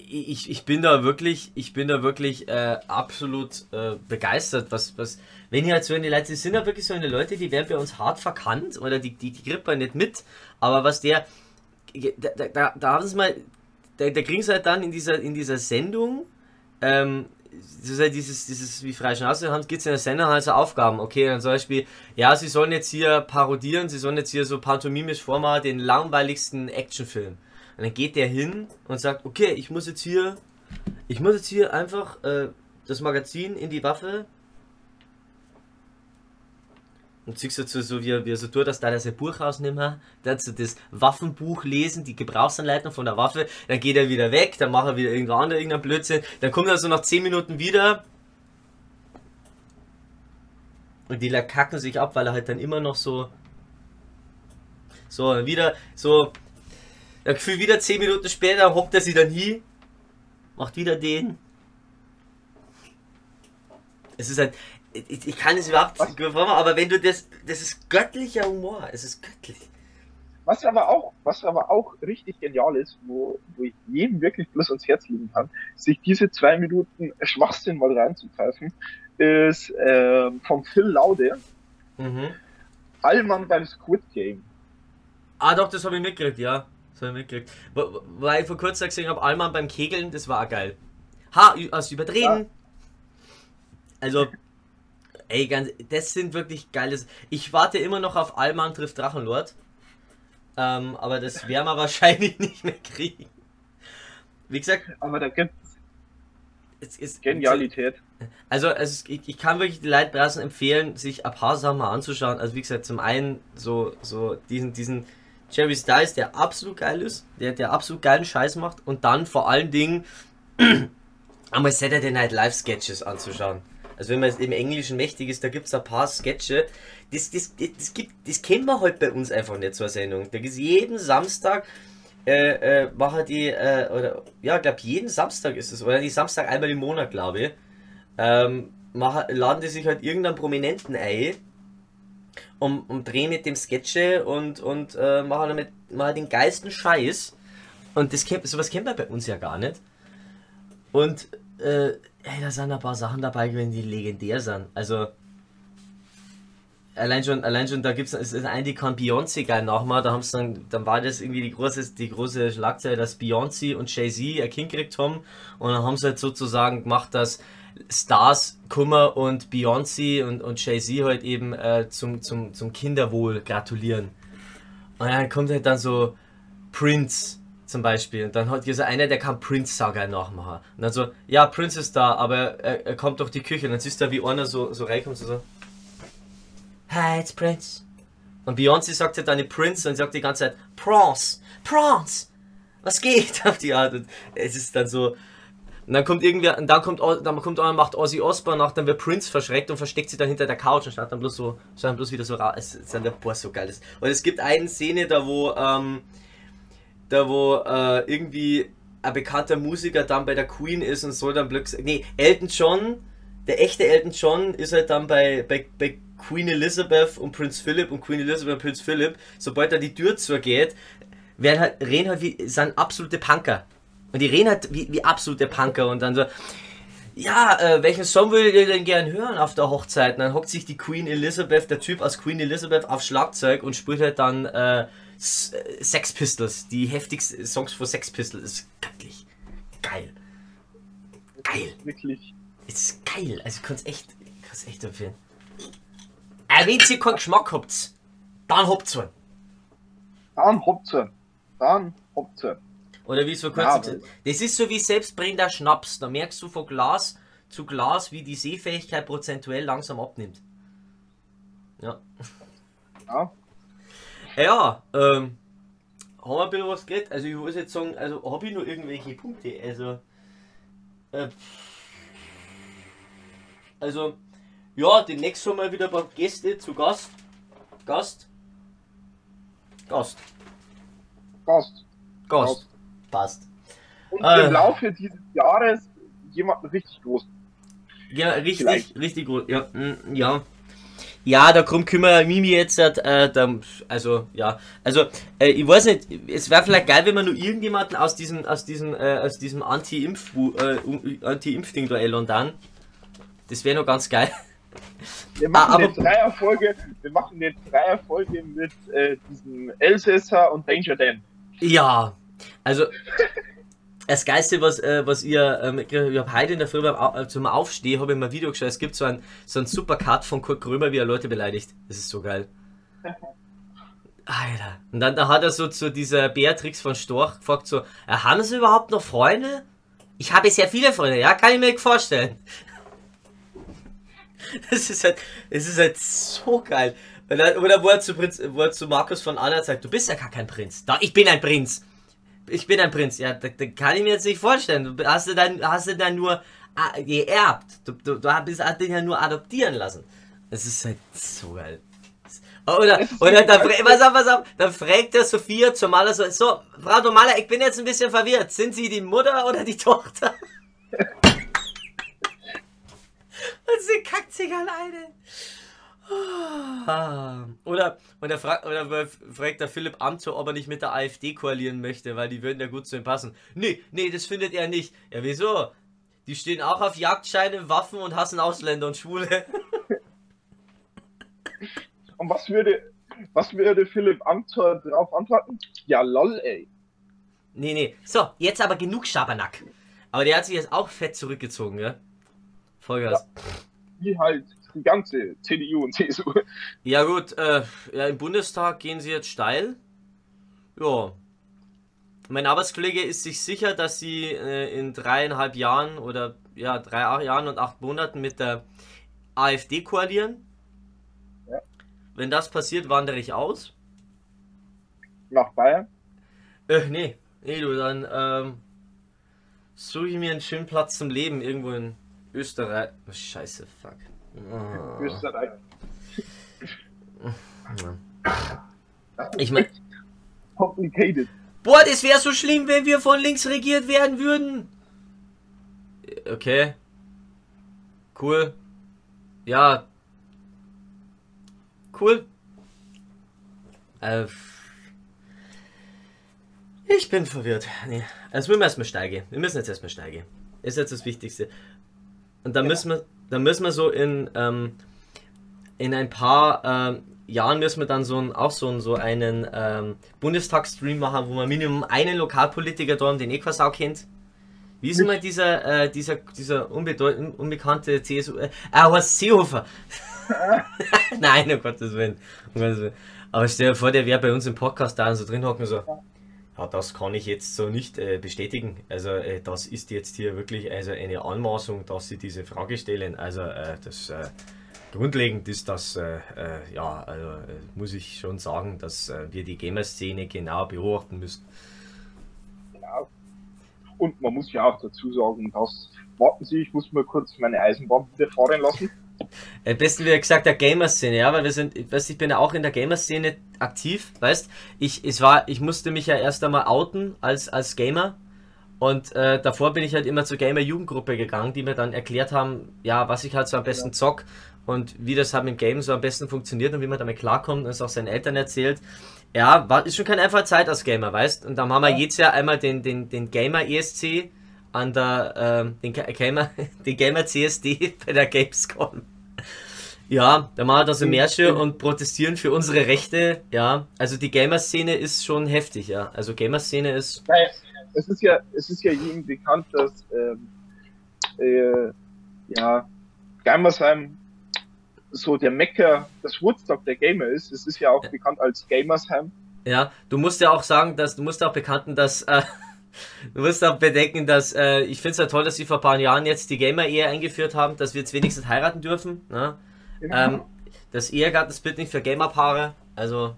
ich, ich bin da wirklich, ich bin da wirklich äh, absolut äh, begeistert, was, was, wenn ihr halt so eine Leute, das sind ja wirklich so eine Leute, die werden bei uns hart verkannt oder die, die, die kriegt nicht mit, aber was der, da, da, da haben sie mal, da, da kriegen sie halt dann in dieser, in dieser Sendung, ähm, das ist halt dieses, dieses, wie frei Schnauze haben, gibt es in der Sendung halt so Aufgaben. Okay, dann zum Beispiel, ja, sie sollen jetzt hier parodieren, sie sollen jetzt hier so pantomimisch vormachen, den langweiligsten Actionfilm. Und dann geht der hin und sagt, okay, ich muss jetzt hier, ich muss jetzt hier einfach äh, das Magazin in die Waffe. Und siehst du so, wie, er so tut, dass da das Buch rausnehmen, dann so das Waffenbuch lesen, die Gebrauchsanleitung von der Waffe, dann geht er wieder weg, dann macht er wieder irgendein anderer irgendein Blödsinn, dann kommt er so nach 10 Minuten wieder. Und die kacken sich ab, weil er halt dann immer noch so so wieder so dann gefühlt wieder 10 Minuten später hockt er sie dann hier, macht wieder den. Es ist halt, ich, ich kann es überhaupt nicht aber wenn du das, das ist göttlicher Humor, es ist göttlich. Was aber auch, was aber auch richtig genial ist, wo, wo ich jedem wirklich bloß ans Herz legen kann, sich diese zwei Minuten Schwachsinn mal reinzugreifen, ist äh, von Phil Laude. Mhm. Allmann beim Squid Game. Ah doch, das habe ich mitgekriegt, ja. Das habe ich mitgekriegt. Weil ich vor kurzem gesehen habe, Allmann beim Kegeln, das war auch geil. Ha, aus überdrehen. Ja. Also, ey, ganz, das sind wirklich geiles. Ich warte immer noch auf Allmann trifft Drachenlord. Ähm, aber das werden wir wahrscheinlich nicht mehr kriegen. Wie gesagt. Aber da gibt es Genialität. Also, also ich, ich, kann wirklich die Leute draußen empfehlen, sich ein paar Sachen mal anzuschauen. Also wie gesagt, zum einen so, so diesen, diesen Jerry Styles, der absolut geil ist, der, der absolut geilen Scheiß macht und dann vor allen Dingen einmal Saturday Night Live Sketches anzuschauen. Also wenn man im Englischen mächtig ist, da gibt es ein paar Sketche. Das, das, das, das, gibt, das kennen wir heute bei uns einfach nicht zur Sendung. Da gibt jeden Samstag, äh, äh, machen die, äh, oder ja, ich glaube jeden Samstag ist es, oder die Samstag einmal im Monat, glaube ich, ähm, machen, laden die sich halt irgendeinen Prominenten ein um, um drehen mit dem Sketche und, und äh, machen damit mal den geilsten Scheiß. Und das kennt, sowas kennt man bei uns ja gar nicht. Und äh, ey, da sind ein paar Sachen dabei gewesen, die legendär sind. Also allein schon, allein schon, da gibt es einen, die kann Beyoncé geil nachmachen, da haben dann, dann war das irgendwie die große, die große Schlagzeile, dass Beyoncé und Jay-Z ein Kind gekriegt haben und dann haben sie halt sozusagen gemacht, dass Stars Kummer und Beyoncé und, und Jay-Z halt eben äh, zum, zum, zum Kinderwohl gratulieren. Und dann kommt halt dann so Prince zum Beispiel. Und dann hat so einer, der kann Prince-Saga nachmachen. Und dann so, ja, Prince ist da, aber er, er kommt durch die Küche. Und dann siehst du, wie einer so, so reinkommt und so, Hi, it's Prince. Und Beyoncé sagt halt dann die Prince und sagt die ganze Zeit, Prince, Prince, was geht auf die Art. Und es ist dann so, und dann kommt irgendwer, und dann kommt, dann kommt einer, macht Ozzy Osbourne nach, dann wird Prince verschreckt und versteckt sich dann hinter der Couch und statt dann bloß so, dann bloß wieder so raus. Es ist dann der boah, so geil. Und es gibt eine Szene, da wo, ähm, da wo äh, irgendwie ein bekannter Musiker dann bei der Queen ist und soll dann plötzlich, nee, Elton John, der echte Elton John ist halt dann bei, bei, bei Queen Elizabeth und Prince Philip und Queen Elizabeth und Prince Philip, sobald da die Tür zugeht, werden halt, reden halt wie, sind absolute Punker. Und die reden halt wie, wie absolute Punker und dann so, ja, äh, welchen Song würdet ihr denn gern hören auf der Hochzeit? Und dann hockt sich die Queen Elizabeth, der Typ aus Queen Elizabeth, auf Schlagzeug und spielt halt dann äh, äh Sex Pistols, die heftigsten Songs von Sex Pistols. Ist göttlich. Geil. Geil. Wirklich. Es ist geil. Also ich kann es echt, kann's echt empfehlen. Äh, wenn ihr keinen Geschmack habt, dann habt ihr Dann habt ihr Dann habt ihr Oder wie es vor kurzem gesagt Das ist so wie selbstbrennender Schnaps. Da merkst du von Glas zu Glas, wie die Sehfähigkeit prozentuell langsam abnimmt. Ja. Ja. Ja, ähm, haben wir ein bisschen was geredet? Also ich muss jetzt sagen, also habe ich nur irgendwelche Punkte? Also, äh, also, ja, demnächst haben wir wieder ein paar Gäste zu Gast. Gast. Gast. Gast. Gast. Passt. Und Ah. im Laufe dieses Jahres jemanden richtig groß. Ja, richtig, Vielleicht. richtig gut. Ja, mm, ja. Ja, darum kümmere ich mich jetzt, äh, da, also, ja, also, äh, ich weiß nicht, es wäre vielleicht geil, wenn man nur irgendjemanden aus diesem, aus diesem, äh, aus diesem Anti-Impf, äh, Anti-Impf-Ding da ändern dann. Das wäre noch ganz geil. Wir machen Ah, aber- eine Dreierfolge, wir machen eine Dreierfolge mit äh, diesem Elsässer und Danger Dan. Ja, also, das Geilste, was, äh, was ihr, ähm, ich habe heute in der Früh beim äh, zum Aufstehen, habe ich mal ein Video geschaut, es gibt so ein, so ein super Cut von Kurt Krömer, wie er Leute beleidigt. Das ist so geil. Alter. Und dann da hat er so zu dieser Beatrix von Storch gefragt, so, äh, haben Sie überhaupt noch Freunde? Ich habe sehr viele Freunde, ja, kann ich mir vorstellen. Das ist halt, das ist halt so geil. Dann, oder wo er, zu Prinz, wo er zu Markus von Anna sagt, du bist ja gar kein Prinz. Da, ich bin ein Prinz. Ich bin ein Prinz. Ja, da, da kann ich mir jetzt nicht vorstellen. Du hast du dann, hast du dann nur ah, geerbt. Du, du, du hast hast den ja nur adoptieren lassen. Das ist halt so geil. Oder, ist oder so dann, pass auf, pass auf, dann fragt der Sophia zur Maler so, so, Frau Domala, ich bin jetzt ein bisschen verwirrt. Sind Sie die Mutter oder die Tochter? Und sie kackt sich alleine. Ah. Oder, oder, fra oder fragt der Philipp Amthor, ob er nicht mit der AfD koalieren möchte, weil die würden ja gut zu ihm passen. Nee, nee, das findet er nicht. Ja, wieso? Die stehen auch auf Jagdscheine, Waffen und hassen Ausländer und Schwule. Und was würde, was würde Philipp Amthor darauf antworten? Ja, lol, ey. Nee, nee. So, jetzt aber genug Schabernack. Aber der hat sich jetzt auch fett zurückgezogen, ja? Vollgas. Wie halt die ganze CDU und CSU. Ja, gut, äh, ja, im Bundestag gehen sie jetzt steil. Ja. Mein Arbeitskollege ist sich sicher, dass sie äh, in dreieinhalb Jahren oder ja, drei Jahren und acht Monaten mit der AfD koalieren. Ja. Wenn das passiert, wandere ich aus. Nach Bayern. Äh, nee. Nee, du, dann ähm, suche ich mir einen schönen Platz zum Leben irgendwo in Österreich. Scheiße, fuck. Oh. Österreich. Ich mein, Complicated. Boah, das wäre so schlimm, wenn wir von links regiert werden würden. Okay. Cool. Ja. Cool. Äh, ich bin verwirrt. Nee. Also wir müssen erstmal steigen. Wir müssen jetzt erstmal steigen. Ist jetzt das Wichtigste. Und dann Ja. müssen wir, dann müssen wir so in, ähm, in ein paar ähm, Jahren müssen wir dann so ein, auch so, ein, so einen ähm, Bundestagsstream machen, wo wir Minimum einen Lokalpolitiker da haben, den eh keine Sau kennt. Wie ist immer dieser, äh, dieser, dieser unbedeutend, unbekannte CSU, äh, ah, Horst Seehofer. Nein, um Gottes Willen. Um Gottes Willen. Aber stell dir vor, der wäre bei uns im Podcast da und so drin hocken so. Ja, das kann ich jetzt so nicht äh, bestätigen. Also äh, das ist jetzt hier wirklich also eine Anmaßung, dass Sie diese Frage stellen. Also äh, das äh, grundlegend ist das, äh, äh, ja, also muss ich schon sagen, dass wir die Gamer-Szene genau beobachten müssen. Ja. Und man muss ja auch dazu sagen, dass, warten Sie, ich muss mal kurz meine Eisenbahn wieder fahren lassen. Am besten wie gesagt der Gamer-Szene, ja, weil wir sind, ich weiß, ich bin ja auch in der Gamer-Szene aktiv, weißt, ich, es war, ich musste mich ja erst einmal outen als, als Gamer und äh, davor bin ich halt immer zur Gamer-Jugendgruppe gegangen, die mir dann erklärt haben, ja, was ich halt so am besten zock und wie das halt mit dem Game so am besten funktioniert und wie man damit klarkommt und es auch seinen Eltern erzählt. Ja, war, ist schon keine einfache Zeit als Gamer, weißt, und dann haben wir Ja. jedes Jahr einmal den, den, den Gamer-ESC an der, ähm, den Ga- Gamer, den Gamer CSD bei der Gamescom. Ja, da machen wir da so Märsche und protestieren für unsere Rechte. Ja, also die Gamer-Szene ist schon heftig, ja. Also Gamer-Szene ist. Es ist ja, es ist ja jedem bekannt, dass ähm, äh, ja, Gamersheim so der Mecker, das Woodstock der Gamer ist. Es ist ja auch bekannt als Gamersheim. Ja, du musst ja auch sagen, dass du musst auch bekannten, dass äh, Du musst auch bedenken, dass äh, ich finde es ja toll, dass sie vor ein paar Jahren jetzt die Gamer-Ehe eingeführt haben, dass wir jetzt wenigstens heiraten dürfen. Ne? Genau. Ähm, das Ehegattensbild nicht für Gamerpaare. Also,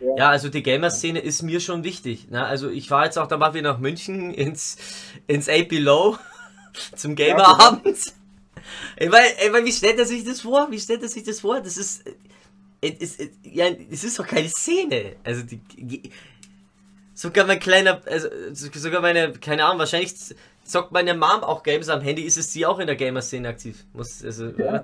ja. ja, also die Gamer-Szene ist mir schon wichtig. Ne? Also ich war jetzt auch da mal wieder nach München ins, ins AP Below zum Gamerabend. Ja, ey, ey, wie stellt er sich das vor? Wie stellt er sich das vor? Das ist. Es, ja, es ist doch keine Szene. Also die, sogar mein kleiner, also sogar meine, keine Ahnung, wahrscheinlich zockt meine Mom auch Games am Handy, ist es sie auch in der Gamer-Szene aktiv. Muss, also, ja.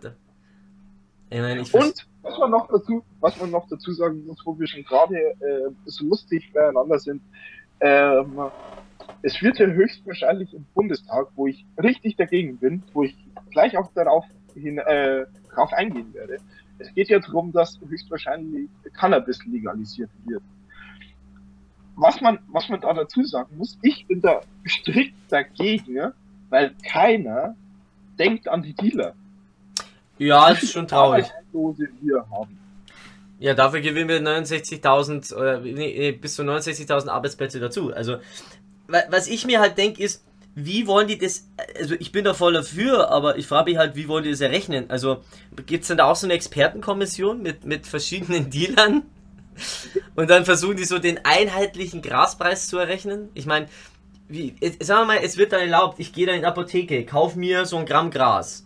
ich meine, ich Und was man noch dazu, was man noch dazu sagen muss, wo wir schon gerade äh, so lustig beieinander sind, ähm, es wird ja höchstwahrscheinlich im Bundestag, wo ich richtig dagegen bin, wo ich gleich auch darauf hin, äh, drauf eingehen werde. Es geht ja darum, dass höchstwahrscheinlich Cannabis legalisiert wird was man, was man da dazu sagen muss, ich bin da strikt dagegen, weil keiner denkt an die Dealer. Ja, das ist schon traurig. Ja, dafür gewinnen wir 69.000 oder nee, bis zu 69.000 Arbeitsplätze dazu. Also, was ich mir halt denke, ist, wie wollen die das, also ich bin da voll dafür, aber ich frage mich halt, wie wollen die das errechnen? Also, gibt es denn da auch so eine Expertenkommission mit, mit verschiedenen Dealern? Und dann versuchen die so den einheitlichen Graspreis zu errechnen. Ich meine, wie, sagen wir mal, es wird dann erlaubt, ich gehe da in die Apotheke, kauf mir so ein Gramm Gras.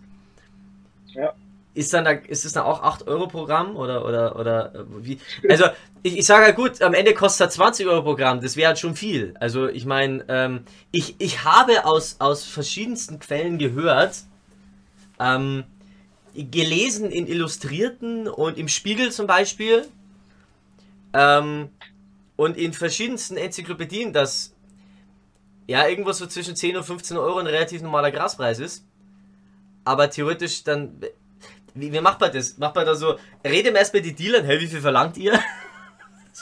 Ja. Ist dann da, ist es dann auch 8 Euro pro Gramm oder, oder, oder äh, wie? Also, ich, ich sage halt gut, am Ende kostet es 20 Euro pro Gramm, das wäre halt schon viel. Also, ich meine, ähm, ich, ich habe aus, aus verschiedensten Quellen gehört, ähm, gelesen in Illustrierten und im Spiegel zum Beispiel, ähm, und in verschiedensten Enzyklopädien, dass ja irgendwo so zwischen 10 und 15 Euro ein relativ normaler Graspreis ist. Aber theoretisch dann. Wie, wie macht man das? Macht man da so, redet erst bei den Dealern, hey, wie viel verlangt ihr?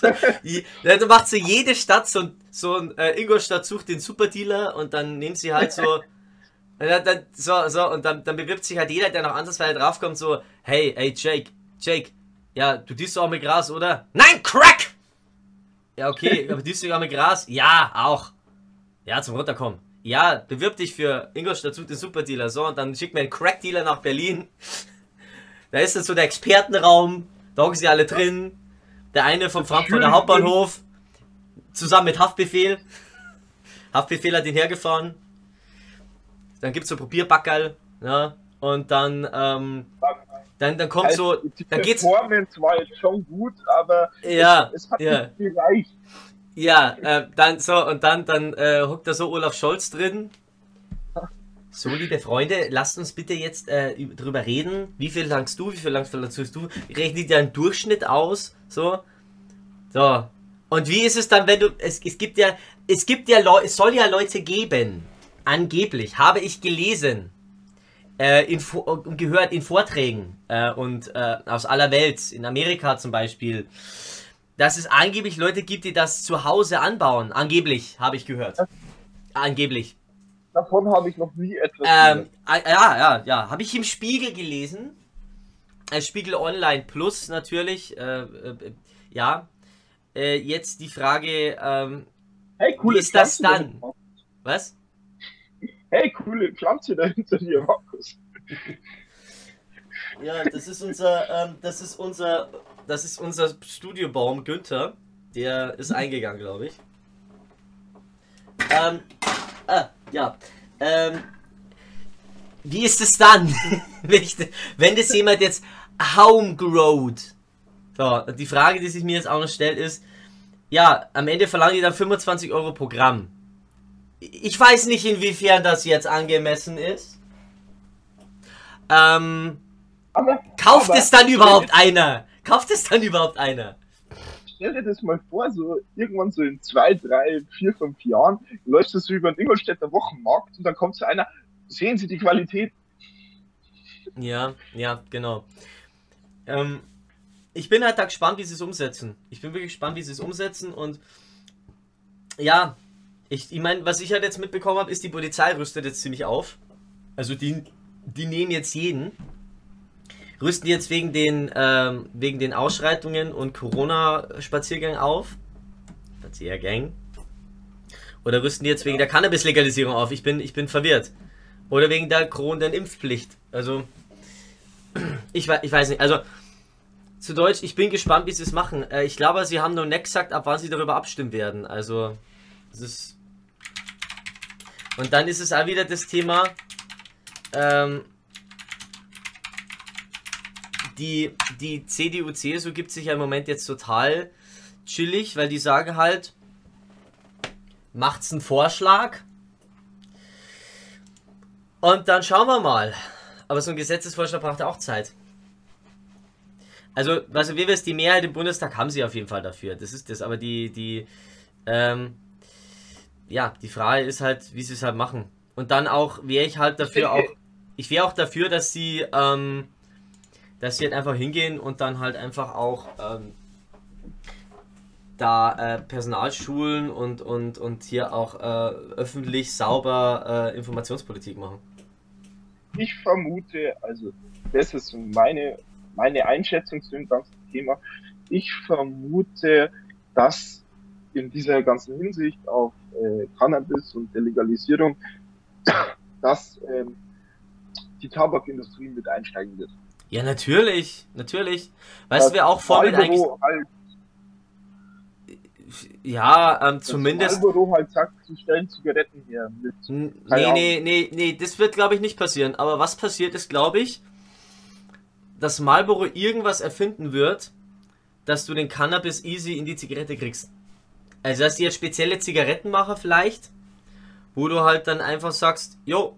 dann macht so jede Stadt so, so ein äh, Ingolstadt sucht den Superdealer und dann nehmen sie halt so. dann, dann, so, so, und dann, dann bewirbt sich halt jeder, der noch andersweise draufkommt, so, hey, hey, Jake, Jake, ja, du diest auch mit Gras, oder? Nein, Crack! Ja, okay, aber diest du auch mit Gras? Ja, auch. Ja, zum Runterkommen. Ja, bewirb dich für Ingolstadt Sucht den Superdealer. So, und dann schickt mir einen Crack-Dealer nach Berlin. Da ist dann so der Expertenraum. Da hocken sie alle drin. Der eine vom Frankfurter Hauptbahnhof. Zusammen mit Haftbefehl. Haftbefehl hat ihn hergefahren. Dann gibt es so Probierbackerl. Ja, und dann, ähm, dann, dann kommt also, so. Die dann geht's. Performance war jetzt schon gut, aber ja, es, es hat ja. nicht gereicht. Ja, äh, dann so, und dann, dann äh, hockt da so Olaf Scholz drin. So, liebe Freunde, lasst uns bitte jetzt äh, drüber reden. Wie viel langst du, wie viel langst du? Rechne dir einen Durchschnitt aus. So. So. Und wie ist es dann, wenn du. Es, es gibt ja. Es gibt ja Leute, es soll ja Leute geben. Angeblich, habe ich gelesen äh, in, gehört in Vorträgen äh, und äh, aus aller Welt, in Amerika zum Beispiel, dass es angeblich Leute gibt, die das zu Hause anbauen. Angeblich, habe ich gehört. Angeblich. Davon habe ich noch nie etwas ähm, gehört. Ja, ja, ja. Habe ich im Spiegel gelesen. Äh, Spiegel Online Plus natürlich. Äh, äh, ja. Äh, jetzt die Frage, ähm, hey, cool, wie ist das dann? Was? Hey, coole Pflanze da hinter dir, Markus. Ja, das ist unser, ähm, das ist unser, das ist unser Studiobaum Günther. Der ist eingegangen, glaube ich. Ähm, ah, ja. Ähm, wie ist es dann, wenn, das jemand jetzt homegrowt? So, die Frage, die sich mir jetzt auch noch stellt, ist, ja, am Ende verlangen die dann 25 Euro pro Gramm ich weiß nicht, inwiefern das jetzt angemessen ist. Ähm, aber, kauft aber, es dann überhaupt einer? Kauft es dann überhaupt einer? Stell dir das mal vor, so irgendwann so in zwei, drei, vier, fünf Jahren läuft das so über den Ingolstädter Wochenmarkt und dann kommt so einer, sehen Sie die Qualität? Ja, ja, genau. Ähm, ich bin halt da gespannt, wie sie es umsetzen. Ich bin wirklich gespannt, wie sie es umsetzen und ja, ich, ich meine, was ich halt jetzt mitbekommen habe, ist, die Polizei rüstet jetzt ziemlich auf. Also die, die nehmen jetzt jeden. Rüsten jetzt wegen den, ähm, wegen den Ausschreitungen und Corona-Spaziergängen auf. Spaziergang. Oder rüsten die jetzt wegen der Cannabis-Legalisierung auf? Ich bin, ich bin verwirrt. Oder wegen der drohenden Impfpflicht. Also, ich, ich weiß nicht. Also, zu Deutsch, ich bin gespannt, wie sie es machen. Äh, ich glaube, sie haben noch nicht gesagt, ab wann sie darüber abstimmen werden. Also, das ist. Und dann ist es auch wieder das Thema, ähm, die, die CDU, CSU gibt sich ja im Moment jetzt total chillig, weil die sagen halt, macht's einen Vorschlag und dann schauen wir mal. Aber so ein Gesetzesvorschlag braucht auch Zeit. Also, also wie wir es, die Mehrheit im Bundestag haben sie auf jeden Fall dafür. Das ist das. Aber die, die, ähm, ja, die Frage ist halt, wie sie es halt machen. Und dann auch wäre ich halt dafür auch, ich wäre auch dafür, dass sie, ähm, dass sie halt einfach hingehen und dann halt einfach auch ähm, da äh, Personalschulen und, und, und hier auch äh, öffentlich sauber äh, Informationspolitik machen. Ich vermute, also das ist meine, meine Einschätzung zu dem ganzen Thema, ich vermute, dass in dieser ganzen Hinsicht auf äh, Cannabis und der Legalisierung, dass ähm, die Tabakindustrie mit einsteigen wird. Ja, natürlich, natürlich. Weißt du, wer auch vor mit eigentlich. Halt, ja, ähm, zumindest. Marlboro halt sagt, sie stellen Zigaretten her. Mit, nee, nee, nee, nee, das wird glaube ich nicht passieren. Aber was passiert ist, glaube ich, dass Marlboro irgendwas erfinden wird, dass du den Cannabis easy in die Zigarette kriegst. Also, dass die jetzt spezielle Zigarettenmacher vielleicht, wo du halt dann einfach sagst, jo,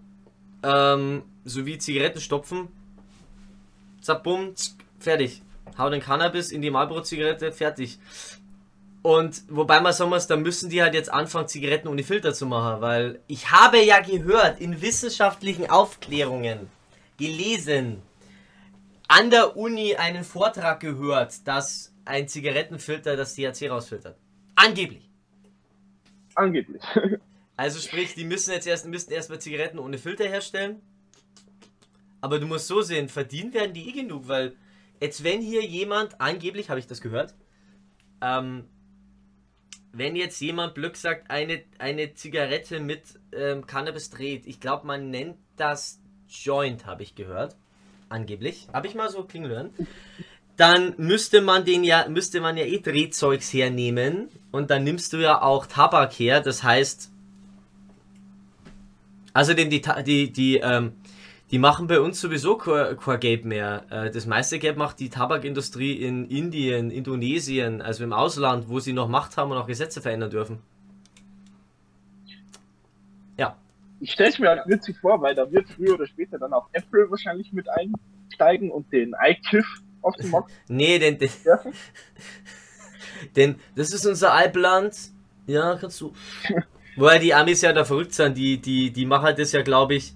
ähm, so wie Zigaretten stopfen, zack, bumm, fertig. Hau den Cannabis in die Marlboro-Zigarette, fertig. Und wobei man sagen muss, da müssen die halt jetzt anfangen, Zigaretten ohne Filter zu machen, weil ich habe ja gehört, in wissenschaftlichen Aufklärungen, gelesen, an der Uni einen Vortrag gehört, dass ein Zigarettenfilter das THC rausfiltert. Angeblich. Angeblich. also sprich, die müssen jetzt erst, müssten erstmal Zigaretten ohne Filter herstellen. Aber du musst so sehen, verdient werden die eh genug, weil jetzt wenn hier jemand, angeblich habe ich das gehört, ähm, wenn jetzt jemand Glück sagt, eine, eine Zigarette mit ähm, Cannabis dreht, ich glaube, man nennt das Joint, habe ich gehört. Angeblich. Habe ich mal so klingen hören. Dann müsste man den ja, müsste man ja eh Drehzeugs hernehmen. Und dann nimmst du ja auch Tabak her. Das heißt, außerdem die, die, die, ähm, die machen bei uns sowieso kein, kein Geld mehr. Äh, das meiste Geld macht die Tabakindustrie in Indien, Indonesien, also im Ausland, wo sie noch Macht haben und auch Gesetze verändern dürfen. Ja. Ich stelle es mir halt witzig vor, weil da wird früher oder später dann auch Apple wahrscheinlich mit einsteigen und den iKiff auf den Markt. nee, den, den, den, das ist unser Alpland. Ja, kannst du. Wobei die Amis ja da verrückt sind, die, die, die machen das ja, glaube ich,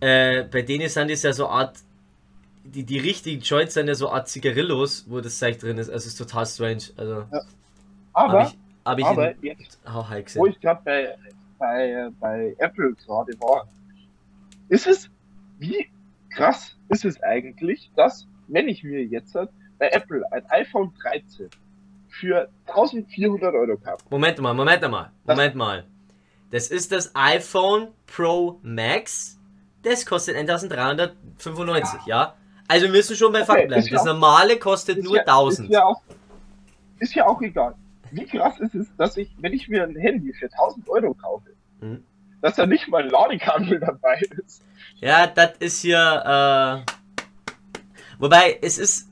äh, bei denen sind es ja so Art, die, die richtigen Joints sind ja so Art Zigarillos, wo das Zeug drin ist. Also ist total strange. Also, ja. Aber, hab ich, hab ich aber jetzt, wo ich gerade bei, bei, bei Apple gerade war, ist es, wie krass ist es eigentlich, dass, wenn ich mir jetzt bei Apple ein iPhone 13 für 1400 Euro kaufe. Moment mal, Moment mal, Moment mal. Das ist das iPhone Pro Max das kostet 1395, ja. ja? Also wir müssen schon bei okay, Fakt bleiben. Das normale kostet nur ja, 1000. Ist ja, auch, ist ja auch egal. Wie krass ist es, dass ich, wenn ich mir ein Handy für 1000 Euro kaufe, hm. dass da nicht mal ein Ladekabel dabei ist. Ja, das ist hier, äh, wobei es ist,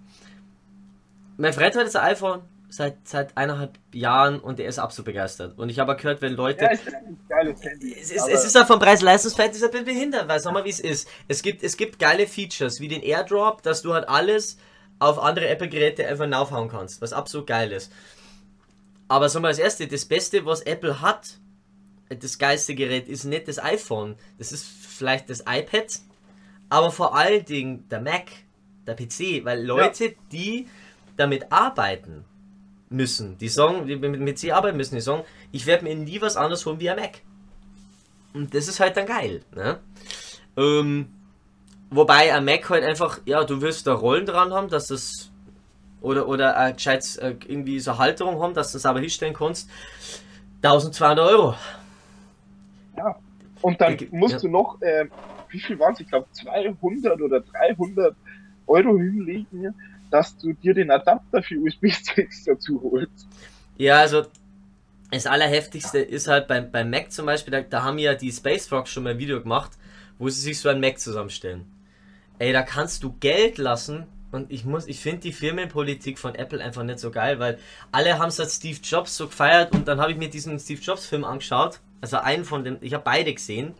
mein Freund hat das iPhone seit, seit eineinhalb Jahren und er ist absolut begeistert. Und ich habe gehört, wenn Leute. Ja, es ist ein geiles Handy. Es ist, es ist auch vom Preis-Leistungsverhältnis ein bisschen behindert, weil sag mal, wie es ist. Es gibt, es gibt geile Features, wie den Airdrop, dass du halt alles auf andere Apple-Geräte einfach naufhauen kannst, was absolut geil ist. Aber sag mal, das erste, das Beste, was Apple hat, das geilste Gerät, ist nicht das iPhone. Das ist vielleicht das iPad, aber vor allen Dingen der Mac, der PC, weil Leute, ja. die damit arbeiten, müssen. Die sagen, die mit C arbeiten müssen, die sagen, ich werde mir nie was anderes holen wie ein Mac. Und das ist halt dann geil. Ne? Ähm, wobei ein Mac halt einfach, ja, du wirst da Rollen dran haben, dass das oder oder äh, gescheit äh, irgendwie so Halterung haben, dass du das aber hinstellen kannst. 1200 Euro. Ja. Und dann musst ja. du noch, äh, wie viel waren es? Ich glaube 200 oder 300 Euro hinlegen, dass du dir den Adapter für USB-Sticks dazu holst. Ja, also das Allerheftigste ist halt beim, beim Mac zum Beispiel, da, da haben ja die Space Frogs schon mal ein Video gemacht, wo sie sich so ein Mac zusammenstellen. Ey, da kannst du Geld lassen und ich muss, ich finde die Firmenpolitik von Apple einfach nicht so geil, weil alle haben es als Steve Jobs so gefeiert und dann habe ich mir diesen Steve Jobs Film angeschaut, also einen von dem, ich habe beide gesehen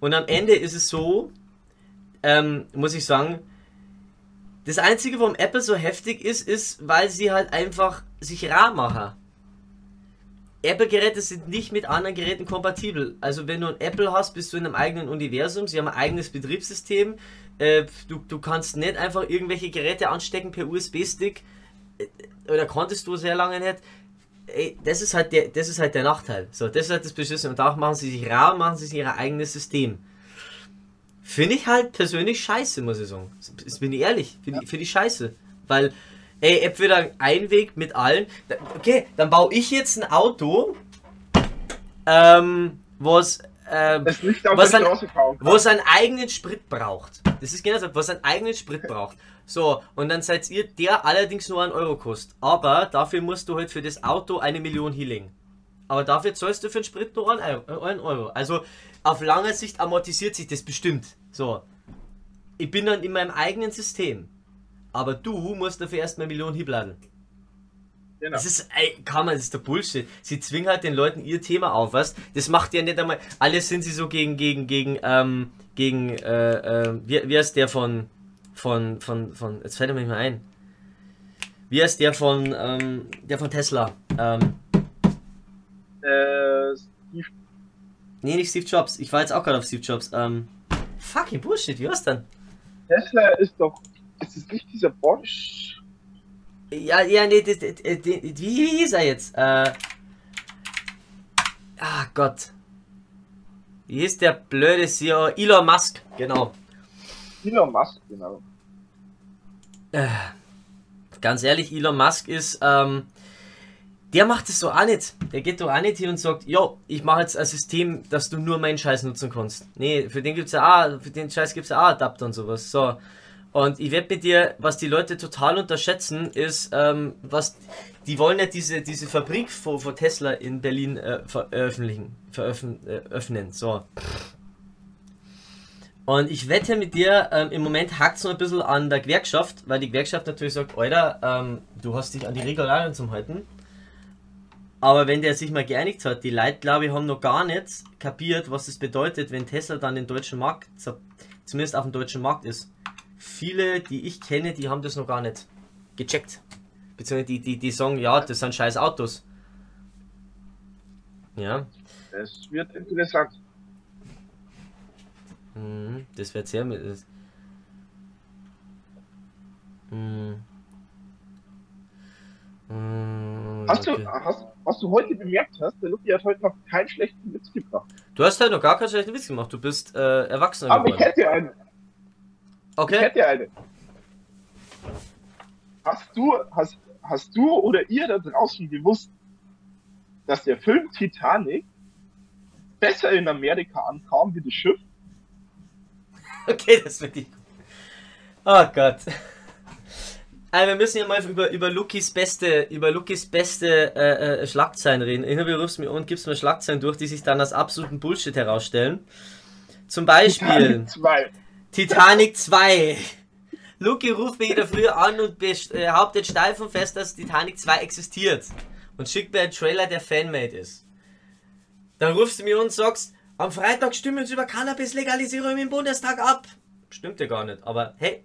und am Ende ist es so, ähm, muss ich sagen, das einzige, warum Apple so heftig ist, ist, weil sie halt einfach sich rar machen. Apple-Geräte sind nicht mit anderen Geräten kompatibel. Also wenn du ein Apple hast, bist du in einem eigenen Universum. Sie haben ein eigenes Betriebssystem. Äh, du, du kannst nicht einfach irgendwelche Geräte anstecken per USB-Stick. Äh, oder konntest du sehr lange nicht. Ey, das ist halt der, das ist halt der Nachteil. So, das ist halt das Beschissen. Und auch machen sie sich rar, machen sie sich ihr eigenes System. Finde ich halt persönlich scheiße, muss ich sagen. Das bin ich ehrlich. Finde ich, find ich scheiße. Weil ey, entweder ein Weg mit allen. Okay, dann baue ich jetzt ein Auto, ähm, was, ähm, was, ein, was einen eigenen Sprit braucht. Das ist genau so, was einen eigenen Sprit braucht. So, und dann seid ihr, der allerdings nur einen Euro kostet. Aber dafür musst du halt für das Auto eine Million hinlegen. Aber dafür zahlst du für den Sprit nur einen Euro. Also auf lange Sicht amortisiert sich das bestimmt. So. Ich bin dann in meinem eigenen System. Aber du musst dafür erstmal Millionen hinbladen. Genau. Das ist, ey, kann man, das ist der Bullshit. Sie zwingen halt den Leuten ihr Thema auf, was? Das macht ja nicht einmal. Alles sind sie so gegen, gegen, gegen, ähm, gegen, äh, äh, wie, wie heißt der von, von, von, von, jetzt fällt er mir nicht mehr ein. Wie heißt der von, ähm, der von Tesla? Ähm, äh. Nee, nicht Steve Jobs. Ich war jetzt auch gerade auf Steve Jobs. Ähm, fucking Bullshit, wie war's denn? Tesla ist doch ist es nicht dieser Bosch? Ja, ja, nee, das, das, das, wie, wie hieß er jetzt? Äh, ah Gott. Wie hieß der blöde CEO? Elon Musk, genau. Elon Musk, genau. Äh, ganz ehrlich, Elon Musk ist, ähm, der macht es so auch nicht. Der geht doch auch nicht hin und sagt, jo, ich mache jetzt ein System, dass du nur meinen Scheiß nutzen kannst. Nee, für den gibt's ja auch, für den Scheiß gibt's ja auch Adapter und sowas. So. Und ich werde mit dir, was die Leute total unterschätzen, ist, ähm, was die wollen ja diese, diese Fabrik von, von Tesla in Berlin äh, veröffentlichen, veröffnen. Äh, so. Und ich wette mit dir, ähm, im Moment hakt es noch ein bisschen an der Gewerkschaft, weil die Gewerkschaft natürlich sagt, Alter, ähm, du hast dich an die Regularien zum halten. Aber wenn der sich mal geeinigt hat, die Leute, glaube ich, haben noch gar nicht kapiert, was das bedeutet, wenn Tesla dann den deutschen Markt, zumindest auf dem deutschen Markt ist viele, die ich kenne, die haben das noch gar nicht gecheckt. Beziehungsweise die, die, die sagen, ja, das sind scheiß Autos. Ja. Es wird interessant. Mhm, das wird sehr mit. Mhm. Mhm, hast, okay. du, hast, was du heute bemerkt hast, der Lucky hat heute noch keinen schlechten Witz gebracht. Du hast halt noch gar keinen schlechten Witz gemacht. Du bist äh, Erwachsener Aber geworden. ich hätte einen. Okay. Ich hätte eine. Hast du, hast, hast du oder ihr da draußen gewusst, dass der Film Titanic besser in Amerika ankam wie das Schiff? Okay, das ich gut. Oh Gott. Also wir müssen ja mal über, über Lukis beste, über Lukis beste äh, äh, Schlagzeilen reden. Ich rufst mir und gibst mir Schlagzeilen durch, die sich dann als absoluten Bullshit herausstellen. Zum Beispiel. Titanic 2. Titanic 2. Luki ruft mich wieder früher an und behauptet steif und fest, dass Titanic 2 existiert. Und schickt mir einen Trailer, der Fanmade ist. Dann rufst du mir und sagst, am Freitag stimmen wir uns über Cannabis-Legalisierung im Bundestag ab. Stimmt ja gar nicht, aber hey.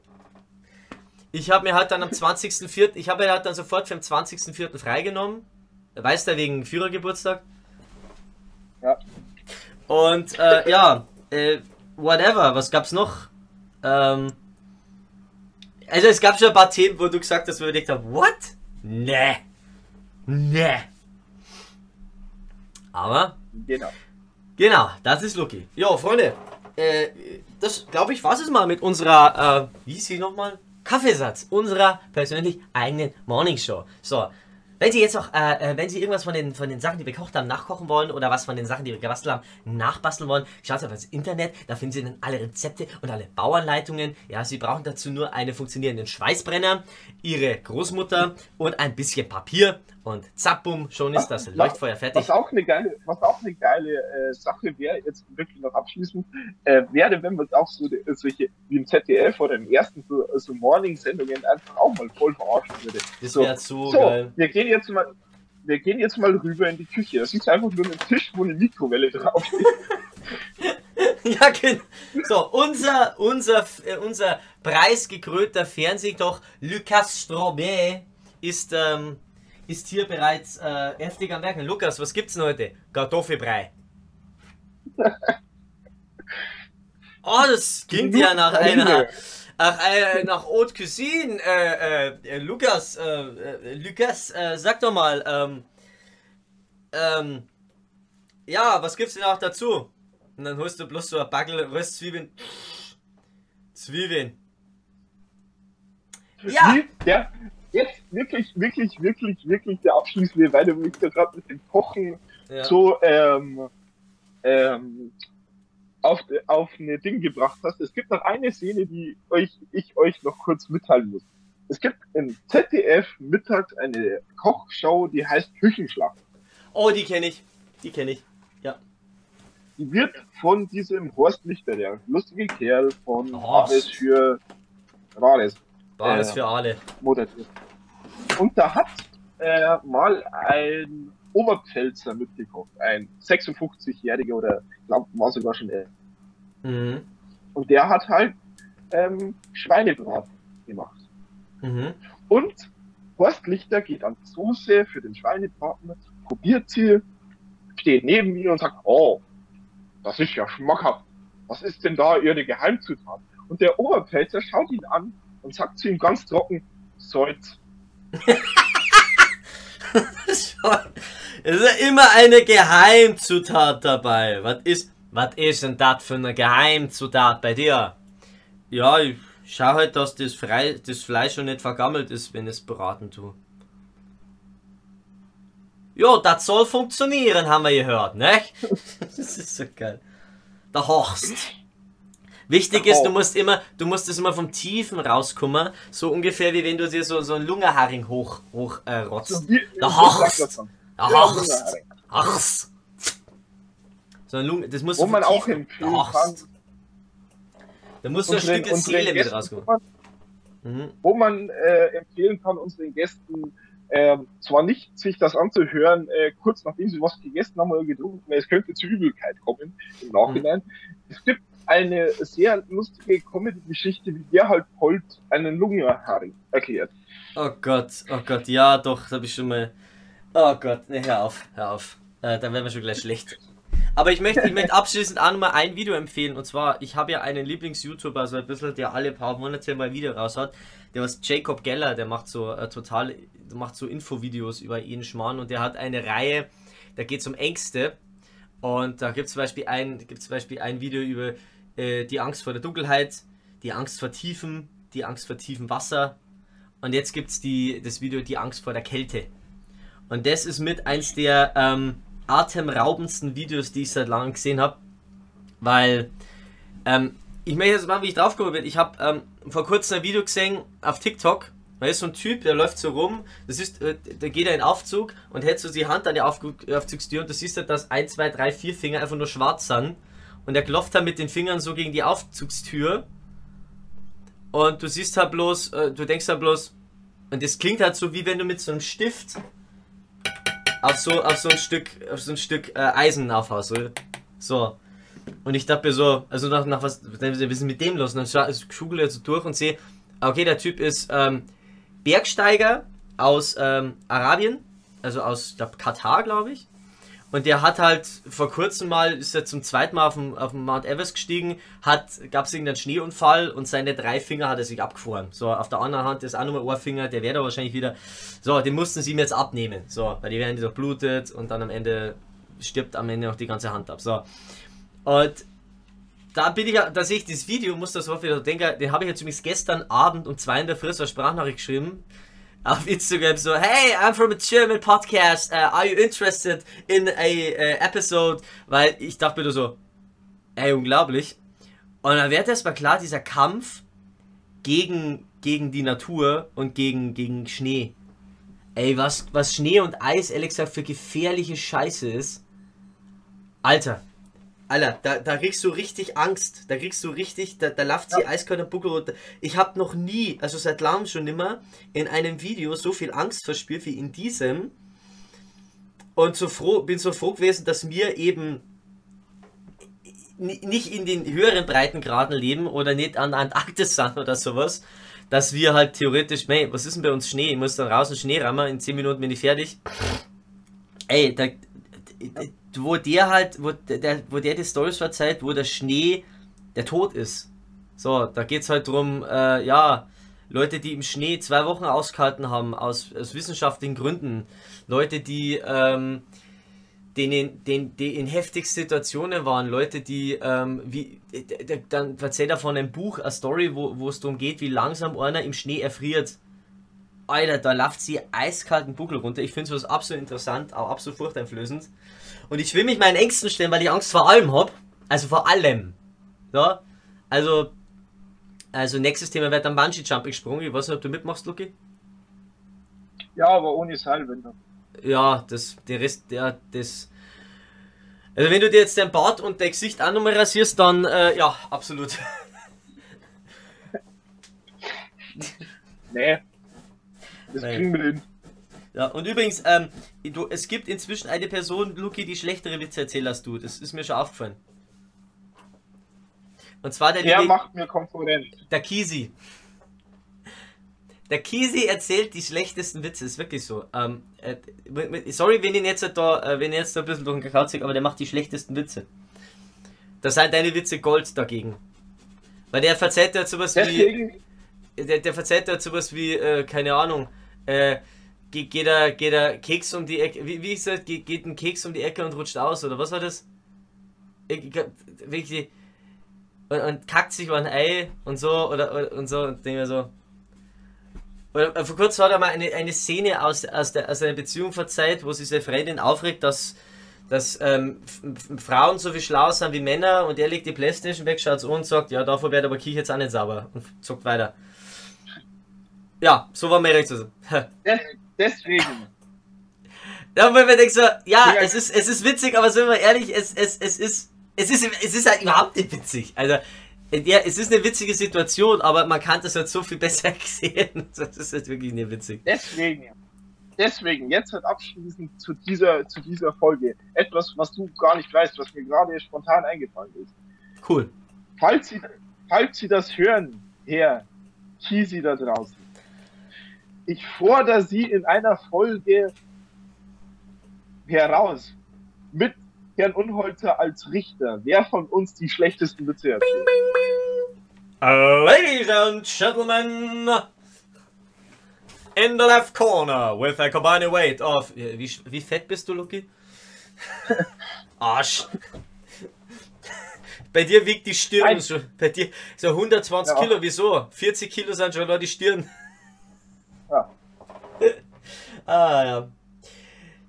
Ich habe mir halt dann am 20.04., ich habe mir halt dann sofort für den 20.04. freigenommen. Weißt du, wegen Führergeburtstag? Ja. Und äh, ja, äh, whatever, was gab's noch? Ähm, also es gab schon ein paar Themen, wo du gesagt hast, wo ich gedacht habe, what? Nee. Nee. Aber. Genau. Genau, das ist Lucky. Jo, Freunde. Äh, das glaube ich, was es mal mit unserer, äh, wie ist sie nochmal? Kaffeesatz. Unserer persönlich eigenen Morning Show. So. Wenn Sie jetzt noch, äh, äh, wenn Sie irgendwas von den, von den Sachen, die wir gekocht haben, nachkochen wollen oder was von den Sachen, die wir gebastelt haben, nachbasteln wollen, schauen Sie auf das Internet, da finden Sie dann alle Rezepte und alle Bauanleitungen. Ja, Sie brauchen dazu nur einen funktionierenden Schweißbrenner, Ihre Großmutter und ein bisschen Papier und zack, bumm, schon ist das Leuchtfeuer fertig. Was auch eine geile, was auch eine geile äh, Sache wäre, jetzt wirklich noch abschließend, äh, wäre, wenn man auch so solche, wie im ZDF oder im ersten so, so Morning-Sendungen einfach auch mal voll verarschen würde. Das wäre so, so, geil. Wir gehen jetzt mal, wir gehen jetzt mal rüber in die Küche. Das ist einfach nur ein Tisch, wo eine Mikrowelle drauf ist. ja, genau. So, unser, unser, äh, unser preisgekrönter Fernsehkoch Lucas Strobet ist, ähm, ist hier bereits äh, heftig am Werken. Lukas, was gibt's denn heute? Kartoffelbrei. Oh, das klingt ja nach einer, nach, einer, nach Haute Cuisine. Äh, äh, Lukas, äh, äh, Lukas, äh, sag doch mal, ähm, ähm, ja, was gibt's denn auch dazu? Und dann holst du bloß so ein Backel Röstzwiebeln. Zwiebeln. Ja! ja! Jetzt wirklich, wirklich, wirklich, wirklich der abschließende, weil du mich da gerade mit dem Kochen ja. so ähm, ähm, auf, auf eine Ding gebracht hast. Es gibt noch eine Szene, die euch, ich euch noch kurz mitteilen muss. Es gibt im ZDF mittags eine Kochshow, die heißt Küchenschlacht. Oh, die kenne ich. Die kenne ich. Ja. Die wird von diesem Horst Lichter, der lustige Kerl von Rares für Rares. Rares äh, für alle. Moderiert. Und da hat äh, mal ein Oberpfälzer mitgekocht. Ein 56-Jähriger oder ich glaube, war sogar schon älter. Mhm. Und der hat halt ähm, Schweinebraten gemacht. Mhm. Und Horst Lichter geht an die Soße für den Schweinebraten, probiert sie, steht neben mir und sagt, oh, das ist ja schmackhaft. Was ist denn da ihre Geheimzutat? Und der Oberpfälzer schaut ihn an und sagt zu ihm ganz trocken, Salz. es ist ja immer eine Geheimzutat dabei. Was ist, was ist denn das für eine Geheimzutat bei dir? Ja, ich schau halt, dass das, Frei, das Fleisch schon nicht vergammelt ist, wenn es braten tue. Ja, das soll funktionieren, haben wir gehört, ne? das ist so geil. Der Horst. Wichtig ist, du musst immer, du musst es immer vom Tiefen rauskommen, so ungefähr wie wenn du dir so, so ein Lungenharing hoch, hoch äh, rotzt. Der Horst! Der Horst! Horst! So ein Lunge, das muss Wo man auch empfehlen kann. Da muss so ein Stück Seele mit rauskommen. Mhm. Wo man äh, empfehlen kann, unseren Gästen äh, zwar nicht sich das anzuhören, äh, kurz nachdem sie was gegessen haben oder getrunken, weil es könnte zu Übelkeit kommen im Nachhinein. Mhm. Es gibt eine sehr lustige Comedy-Geschichte, wie der halt Holt einen Lungenharing erklärt. Oh Gott, oh Gott, ja doch, da habe ich schon mal. Oh Gott, ne, hör auf, hör auf. Äh, dann werden wir schon gleich schlecht. Aber ich möchte, ich möchte abschließend auch nochmal ein Video empfehlen. Und zwar, ich habe ja einen Lieblings-YouTuber, so ein bisschen, der alle paar Monate mal ein Video raushaut. Der ist Jacob Geller, der macht so äh, total, macht so Infovideos über ihn Schmarrn und der hat eine Reihe, da geht es um Ängste. Und da gibt es zum zum Beispiel ein Video über äh, die Angst vor der Dunkelheit, die Angst vor Tiefen, die Angst vor tiefem Wasser. Und jetzt gibt es das Video Die Angst vor der Kälte. Und das ist mit eins der ähm, atemraubendsten Videos, die ich seit langem gesehen habe. Weil, ähm, ich möchte jetzt mal, wie ich draufgekommen bin. Ich habe ähm, vor kurzem ein Video gesehen auf TikTok. Da ist so ein Typ, der läuft so rum, das ist, äh, da geht er in Aufzug und hält so die Hand an die Aufzugstür und du siehst halt, dass 1, 2, 3, 4 Finger einfach nur schwarz sind und er klopft halt mit den Fingern so gegen die Aufzugstür. Und du siehst halt bloß, äh, du denkst halt bloß, und das klingt halt so, wie wenn du mit so einem Stift auf so, auf so ein Stück, auf so ein Stück äh, Eisen aufhaust. So. Und ich dachte mir so, also nach, nach was, was ist mit dem los? Und dann schugel ich so durch und sehe, okay, der Typ ist ähm, Bergsteiger aus ähm, Arabien, also aus, ich glaube, Katar, glaube ich. Und der hat halt vor kurzem mal, ist er zum zweiten Mal auf dem, auf dem Mount Everest gestiegen, hat, gab es irgendeinen Schneeunfall und seine drei Finger hat er sich abgefroren. So, auf der anderen Hand ist auch nochmal ein Finger, der wäre da wahrscheinlich wieder, so, den mussten sie ihm jetzt abnehmen. So, weil die werden die durchblutet und dann am Ende stirbt am Ende auch die ganze Hand ab. So. Und da bin ich, da sehe ich das Video, muss das so wieder denken, den habe ich jetzt übrigens gestern Abend um zwei in der so eine Sprachnachricht geschrieben auf Instagram so, hey, I'm from a German podcast, uh, are you interested in a uh, episode? Weil ich dachte mir so, ey, unglaublich. Und dann wird erstmal klar, dieser Kampf gegen, gegen die Natur und gegen, gegen Schnee. Ey, was, was Schnee und Eis, gesagt, für gefährliche Scheiße ist. Alter, Alter, da, da kriegst du richtig Angst. Da kriegst du richtig, da, da läuft sie ja. eiskalt am Buckel runter. Ich habe noch nie, also seit langem schon nimmer, in einem Video so viel Angst verspürt wie in diesem. Und so froh, bin so froh gewesen, dass wir eben nicht in den höheren Breitengraden leben oder nicht an Antarktis sind oder sowas, dass wir halt theoretisch, mei, was ist denn bei uns Schnee? Ich muss dann raus und Schnee rammen, in 10 Minuten bin ich fertig. Ey, da, wo der halt, wo der, wo der die Stories verzeiht, wo der Schnee der Tod ist. So, da geht es halt drum, äh, ja, Leute, die im Schnee zwei Wochen ausgehalten haben, aus, aus wissenschaftlichen Gründen. Leute, die, ähm, denen, den, die in heftigsten Situationen waren, Leute, die, ähm, wie, dann erzählt er von einem Buch, eine Story, wo es darum geht, wie langsam einer im Schnee erfriert. Alter, da läuft sie eiskalten Buckel runter. Ich finde es absolut interessant, auch absolut furchteinflößend. Und ich will mich meinen Ängsten stellen, weil ich Angst vor allem habe. Also vor allem. Ja? Also, also nächstes Thema wird dann Bungee Jumping Sprung. Ich weiß nicht, ob du mitmachst, Luki? Ja, aber ohne Seilwände. Ja, das, der Rest, ja, das. Also wenn du dir jetzt dein Bart und dein Gesicht auch nochmal rasierst, dann äh, ja, absolut. nee. Das Nein. kriegen wir hin. Ja, und übrigens, ähm, du, es gibt inzwischen eine Person, Luki, die schlechtere Witze erzählt als du. Das ist mir schon aufgefallen. Und zwar der. Der macht mir Konkurrenz. Der Kisi. Der Kisi erzählt die schlechtesten Witze, ist wirklich so. Ähm, äh, sorry, wenn ihn jetzt da, äh, wenn jetzt da ein bisschen durch den Kakao zieht, aber der macht die schlechtesten Witze. Da sind deine Witze Gold dagegen. Weil der verzeiht ja sowas wie. Der, der verzeiht ja sowas wie, äh, keine Ahnung, äh, geht, geht, er, geht er Keks um die Ecke, wie, wie ist das, geht, geht ein Keks um die Ecke und rutscht aus, oder was war das? Wirklich, und, und kackt sich über ein Ei und so, oder, oder und so, und denke mir so. Oder, äh, vor kurzem hat er mal eine, eine Szene aus, aus, der, aus einer Beziehung verzeiht, wo sich seine Freundin aufregt, dass, dass ähm, Frauen so viel schlau sind wie Männer und er legt die Playstation weg, schaut so und sagt, ja, davor wird aber Kiech jetzt auch nicht sauber und zockt weiter. Ja, so war meine Reaktion. Deswegen. Ja, weil man denkt so, ja, ja, es ist, es ist witzig, aber sind wir ehrlich, es, es, es ist, es ist, es ist halt überhaupt nicht witzig. Also, ja, es ist eine witzige Situation, aber man kann das halt so viel besser sehen. Das ist halt wirklich nicht witzig. Deswegen, deswegen, jetzt halt abschließend zu dieser, zu dieser Folge. Etwas, was du gar nicht weißt, was mir gerade spontan eingefallen ist. Cool. Falls Sie, falls Sie das hören, Herr Kisi da draußen, ich fordere Sie in einer Folge heraus mit Herrn Unholzer als Richter, wer von uns die schlechtesten erzählt. Bing, bing, bing. Ladies and gentlemen, in the left corner with a combined weight of. Wie, wie fett bist du, Lucky? Arsch. Bei dir wiegt die Stirn Nein. schon. Bei dir so 120 ja. Kilo, wieso? 40 Kilo sind schon da die Stirn. Ja. ah, ja.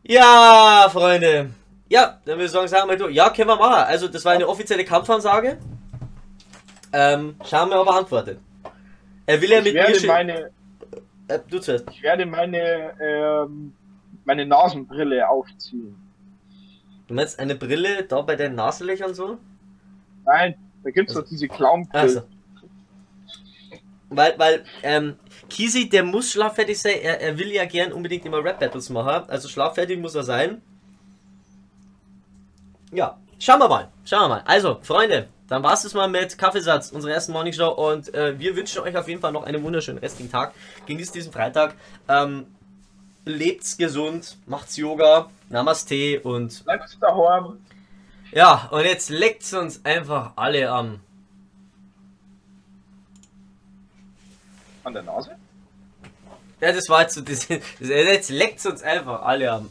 Ja, Freunde. Ja, dann würde ich sagen, sagen wir du. Ja, können wir machen. Also, das war eine offizielle Kampfansage. Ähm, schauen wir, ob er antwortet. Er will ja mit mir. Meine, äh, du zuerst. Ich werde meine, ähm, meine Nasenbrille aufziehen. Du meinst eine Brille da bei den Nasenlöchern so? Nein, da gibt es also, doch diese Clownbrille. Also. Weil, weil, ähm, Kisi, der muss schlaffertig sein. Er, er will ja gern unbedingt immer Rap-Battles machen. Also schlaffertig muss er sein. Ja, schauen wir mal. Schauen wir mal. Also, Freunde, dann war es das mal mit Kaffeesatz, unserer ersten Morning Show. Und äh, wir wünschen euch auf jeden Fall noch einen wunderschönen restlichen Tag. Genießt diesen Freitag. Ähm, lebt's gesund, macht's Yoga, Namaste und. Bleibt daheim. Ja, und jetzt leckt's uns einfach alle am. An der Nase? Ja, das war jetzt so, das, jetzt leckt uns einfach alle am.